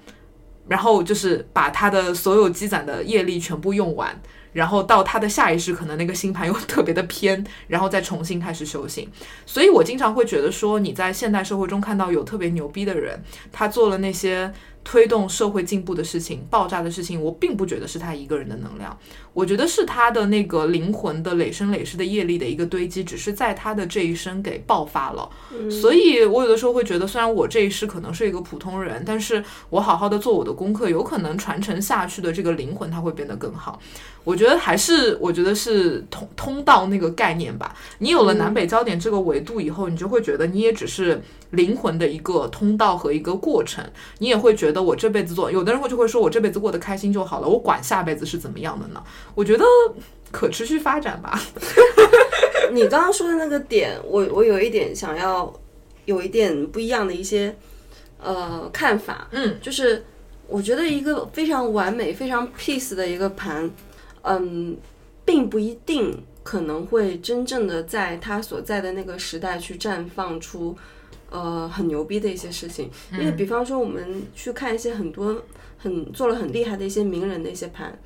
然后就是把他的所有积攒的业力全部用完。然后到他的下一世，可能那个星盘又特别的偏，然后再重新开始修行。所以我经常会觉得说，你在现代社会中看到有特别牛逼的人，他做了那些推动社会进步的事情、爆炸的事情，我并不觉得是他一个人的能量，我觉得是他的那个灵魂的累生累世的业力的一个堆积，只是在他的这一生给爆发了。所以我有的时候会觉得，虽然我这一世可能是一个普通人，但是我好好的做我的功课，有可能传承下去的这个灵魂，它会变得更好。我觉得还是，我觉得是通通道那个概念吧。你有了南北焦点这个维度以后，你就会觉得你也只是灵魂的一个通道和一个过程。你也会觉得我这辈子做，有的人会就会说我这辈子过得开心就好了，我管下辈子是怎么样的呢？我觉得可持续发展吧。你刚刚说的那个点，我我有一点想要有一点不一样的一些呃看法，嗯，就是我觉得一个非常完美、非常 peace 的一个盘，嗯，并不一定可能会真正的在它所在的那个时代去绽放出呃很牛逼的一些事情。因为比方说我们去看一些很多很做了很厉害的一些名人的一些盘，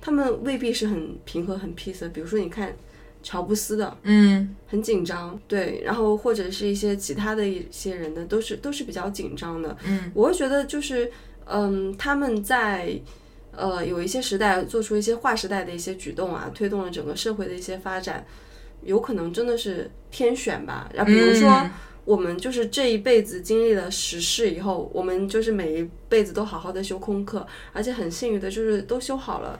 他们未必是很平和、很 peace 的。比如说你看乔布斯的，嗯很紧张，对，然后或者是一些其他的一些人的，都是都是比较紧张的。嗯，我会觉得就是，嗯，他们在呃有一些时代做出一些划时代的一些举动啊，推动了整个社会的一些发展，有可能真的是天选吧。然后比如说。嗯我们就是这一辈子经历了时事以后，我们就是每一辈子都好好的修功课，而且很幸运的就是都修好了。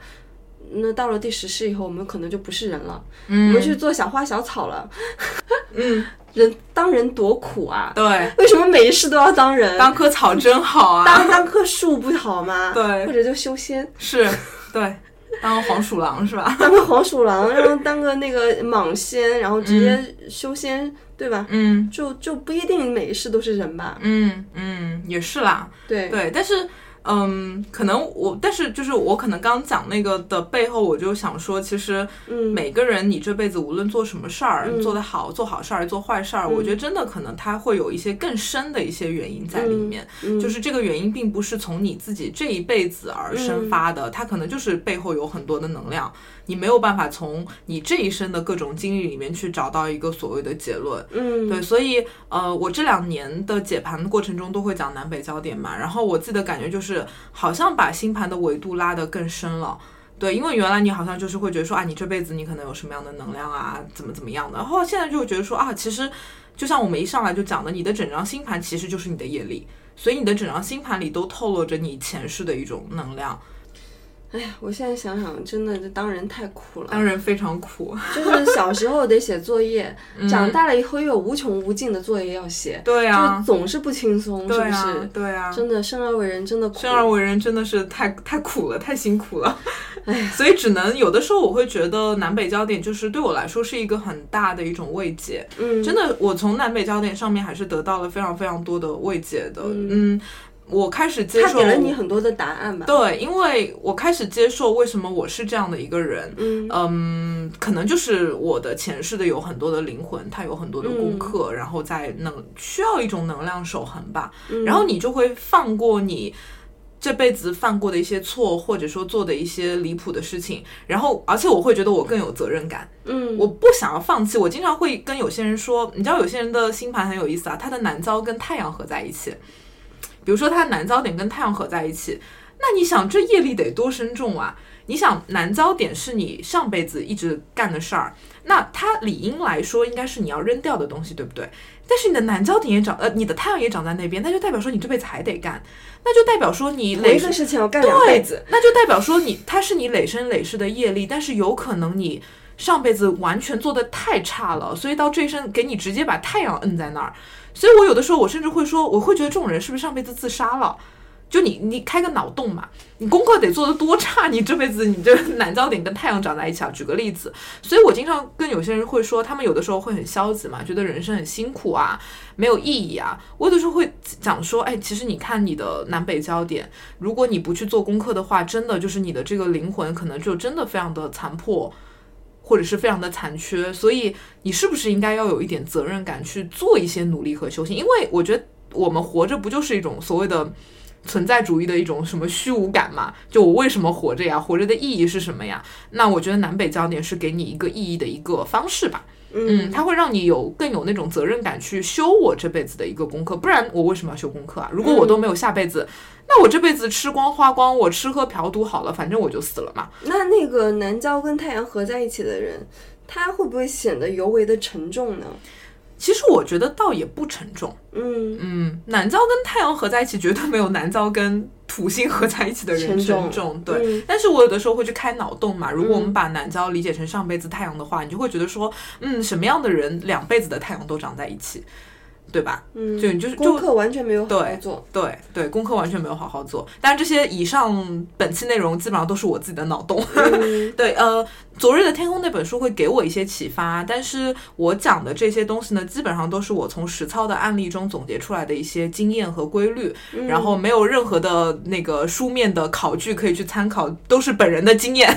那到了第十世以后，我们可能就不是人了，我们去做小花小草了。嗯，人当人多苦啊！对，为什么每一世都要当人？当棵草真好啊。当当棵树不好吗？对或者就修仙，是，对，当个黄鼠狼是吧？当个黄鼠狼，然后当个那个蟒仙，然后直接修仙，对吧？嗯就就不一定每一世都是人吧？嗯嗯，也是啦。对，对，但是嗯，可能我，但是就是我可能刚讲那个的背后，我就想说，其实嗯。每个人你这辈子无论做什么事儿，嗯。做得好，做好事儿，做坏事儿，我觉得真的可能他会有一些更深的一些原因在里面。嗯。就是这个原因并不是从你自己这一辈子而嗯。生发的，它可能就是背后有很多的能量，你没有办法从你这一生的各种经历里面去找到一个所谓的结论。嗯对，所以呃，我这两年的解盘的过程中都会讲南北焦点嘛，然后我自己的感觉就是，好像把星盘的维度拉得更深了。对，因为原来你好像就是会觉得说啊，你这辈子你可能有什么样的能量啊，怎么怎么样的，然后现在就会觉得说啊，其实就像我们一上来就讲的，你的整张星盘其实就是你的业力，所以你的整张星盘里都透露着你前世的一种能量，哎呀，我现在想想，真的这当人太苦了。当人非常苦。就是小时候得写作业，嗯长大了以后又有无穷无尽的作业要写，对啊就，总是不轻松，是不是？，对啊，真的，生而为人真的苦。生而为人真的是太太苦了，太辛苦了。哎 所以只能有的时候我会觉得南北焦点就是对我来说是一个很大的一种慰藉。嗯，真的，我从南北焦点上面还是得到了非常非常多的慰藉的。嗯，我开始接受他给了你很多的答案吧？对，因为我开始接受为什么我是这样的一个人。嗯嗯，可能就是我的前世的有很多的灵魂，它有很多的嗯功课，然后在能需要一种能量守恒吧。嗯然后你就会放过你这辈子犯过的一些错，或者说做的一些离谱的事情。然后，而且我会觉得我更有责任感，嗯，我不想要放弃。我经常会跟有些人说，你知道有些人的星盘很有意思啊，他的南遭跟太阳合在一起，比如说它南焦点跟太阳合在一起，那你想这业力得多深重啊？你想南焦点是你上辈子一直干的事儿，那它理应来说应该是你要扔掉的东西，对不对？但是你的南焦点也长，呃，你的太阳也长在那边，那就代表说你这辈子还得干，那就代表说你累生一个事情要干两辈子。那就代表说你它是你累生累世的业力，但是有可能你上辈子完全做的太差了，所以到这一生给你直接把太阳摁在那儿。所以我有的时候我甚至会说，我会觉得这种人是不是上辈子自杀了？就你你开个脑洞嘛，你功课得做得多差，你这辈子你这南焦点跟太阳长在一起啊。举个例子，所以我经常跟有些人会说，他们有的时候会很消极嘛，觉得人生很辛苦啊，没有意义啊。我有的时候会讲说，哎，其实你看你的南北焦点，如果你不去做功课的话，真的就是你的这个灵魂可能就真的非常的残破。或者是非常的残缺，所以你是不是应该要有一点责任感去做一些努力和修行？因为我觉得我们活着不就是一种所谓的存在主义的一种什么虚无感嘛？就我为什么活着呀？活着的意义是什么呀？那我觉得南北焦点是给你一个意义的一个方式吧。嗯，它会让你有更有那种责任感去修我这辈子的一个功课，不然我为什么要修功课啊？如果我都没有下辈子，那我这辈子吃光花光，我吃喝嫖赌好了，反正我就死了嘛。那那个南郊跟太阳合在一起的人，他会不会显得尤为的沉重呢？其实我觉得倒也不沉重。嗯嗯，南郊跟太阳合在一起，绝对没有南郊跟土星合在一起的人沉重沉重。对，嗯但是我有的时候会去开脑洞嘛。如果我们嗯把南郊理解成上辈子太阳的话，你就会觉得说，嗯，什么样的人两辈子的太阳都长在一起，对吧？嗯，就你就是就功课完全没有好好对做。对对，功课完全没有好好做。但是，这些以上本期内容基本上都是我自己的脑洞。嗯 对，呃，《昨日的天空》那本书会给我一些启发，但是我讲的这些东西呢，基本上都是我从实操的案例中总结出来的一些经验和规律，然后没有任何的那个书面的考据可以去参考，都是本人的经验。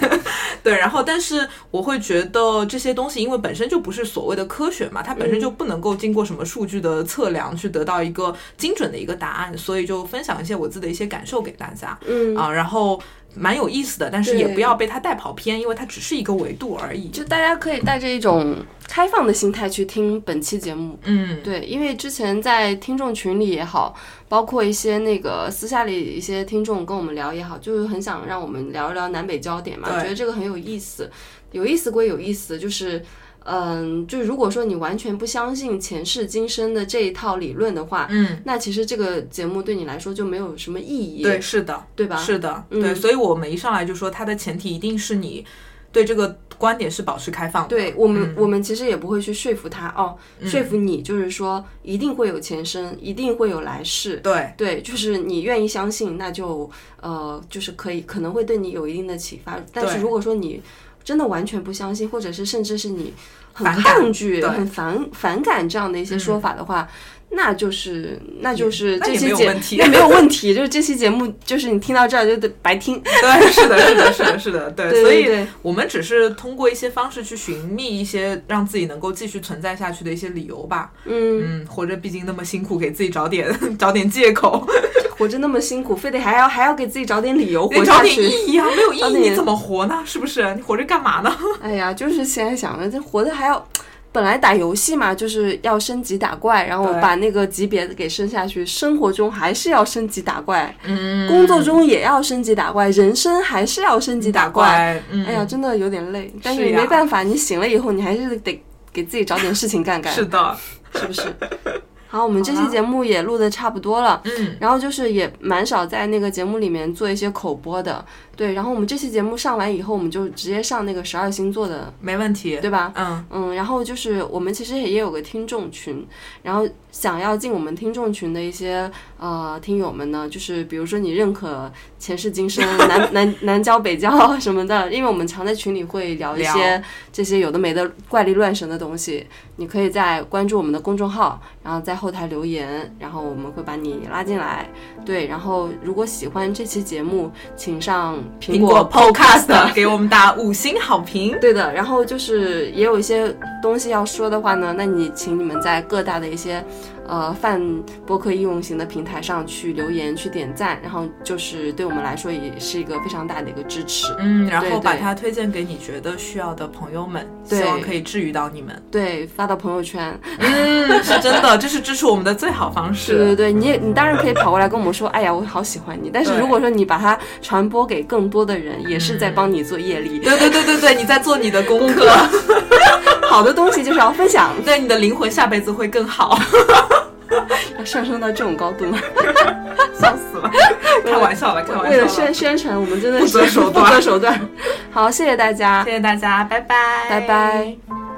对，然后但是我会觉得这些东西，因为本身就不是所谓的科学嘛，它本身就不能够经过什么数据的测量去得到一个精准的一个答案，所以就分享一些我自己的一些感受给大家。嗯啊，然后蛮有意思的，但是也不要被它带跑偏，因为它只是一个维度而已。就大家可以带着一种开放的心态去听本期节目。嗯，对，因为之前在听众群里也好，包括一些那个私下里一些听众跟我们聊也好，就是很想让我们聊一聊南北焦点嘛，对觉得这个很有意思。有意思归有意思，就是。嗯，就如果说你完全不相信前世今生的这一套理论的话，嗯，那其实这个节目对你来说就没有什么意义，对，是的，对吧？是的，嗯对，所以我们一上来就说，它的前提一定是你对这个观点是保持开放的。对我们，嗯我们其实也不会去说服他哦，说服你就是说一定会有前生，一定会有来世。对对，就是你愿意相信，那就呃，就是可以，可能会对你有一定的启发。但是如果说你真的完全不相信，或者是甚至是你很抗拒、对很反反感这样的一些说法的话。那就是，那就是这期节没有问题 那没有问题，就是这期节目，就是你听到这儿就得白听。对，是的，是的，是的，是的，对，对所以我们只是通过一些方式去寻觅一些让自己能够继续存在下去的一些理由吧。嗯，嗯，活着毕竟那么辛苦，给自己找点 找点借口，活着那么辛苦，非得还要还要给自己找点理由活得找点下去。意义啊！没有意义，你怎么活呢？是不是？你活着干嘛呢？哎呀，就是现在想着，这活着还要。本来打游戏嘛，就是要升级打怪，然后把那个级别给升下去。生活中还是要升级打怪，嗯工作中也要升级打怪，人生还是要升级打怪。怪，嗯，哎呀，真的有点累，但是没办法，你醒了以后，你还是得给自己找点事情干干，是的，是不是？好，我们这期节目也录的差不多了，嗯，然后就是也蛮少在那个节目里面做一些口播的，对。然后我们这期节目上完以后，我们就直接上那个十二星座的，没问题，对吧？嗯，嗯，然后就是我们其实也有个听众群，然后想要进我们听众群的一些呃听友们呢，就是比如说你认可前世今生、南南南郊北郊什么的，因为我们常在群里会聊一些这些有的没的怪力乱神的东西，你可以在关注我们的公众号，然后在后台留言，然后我们会把你拉进来。对，然后如果喜欢这期节目，请上苹苹果 Podcast 给我们打五星好评。对的，然后就是也有一些东西要说的话呢，那你请你们在各大的一些呃泛播客应用型的平台上去留言、去点赞，然后就是对我们来说也是一个非常大的一个支持。嗯，然后把它推荐给你觉得需要的朋友们，希望可以治愈到你们。对，发到朋友圈，嗯，是真的，这是支持我们的最好方式。对对对，你也你当然可以跑过来跟我们说，哎呀，我好喜欢你。但是如果说你把它传播给更多的人，也是在帮你做业力。对对对对对，你在做你的功课，好的东西就是要分享，对你的灵魂下辈子会更好。要 上升到这种高度吗？笑死了，开玩笑了，开玩为了宣。宣传，我们真的是不择是手段不择手段。好，谢谢大家，谢谢大家，拜拜，拜拜。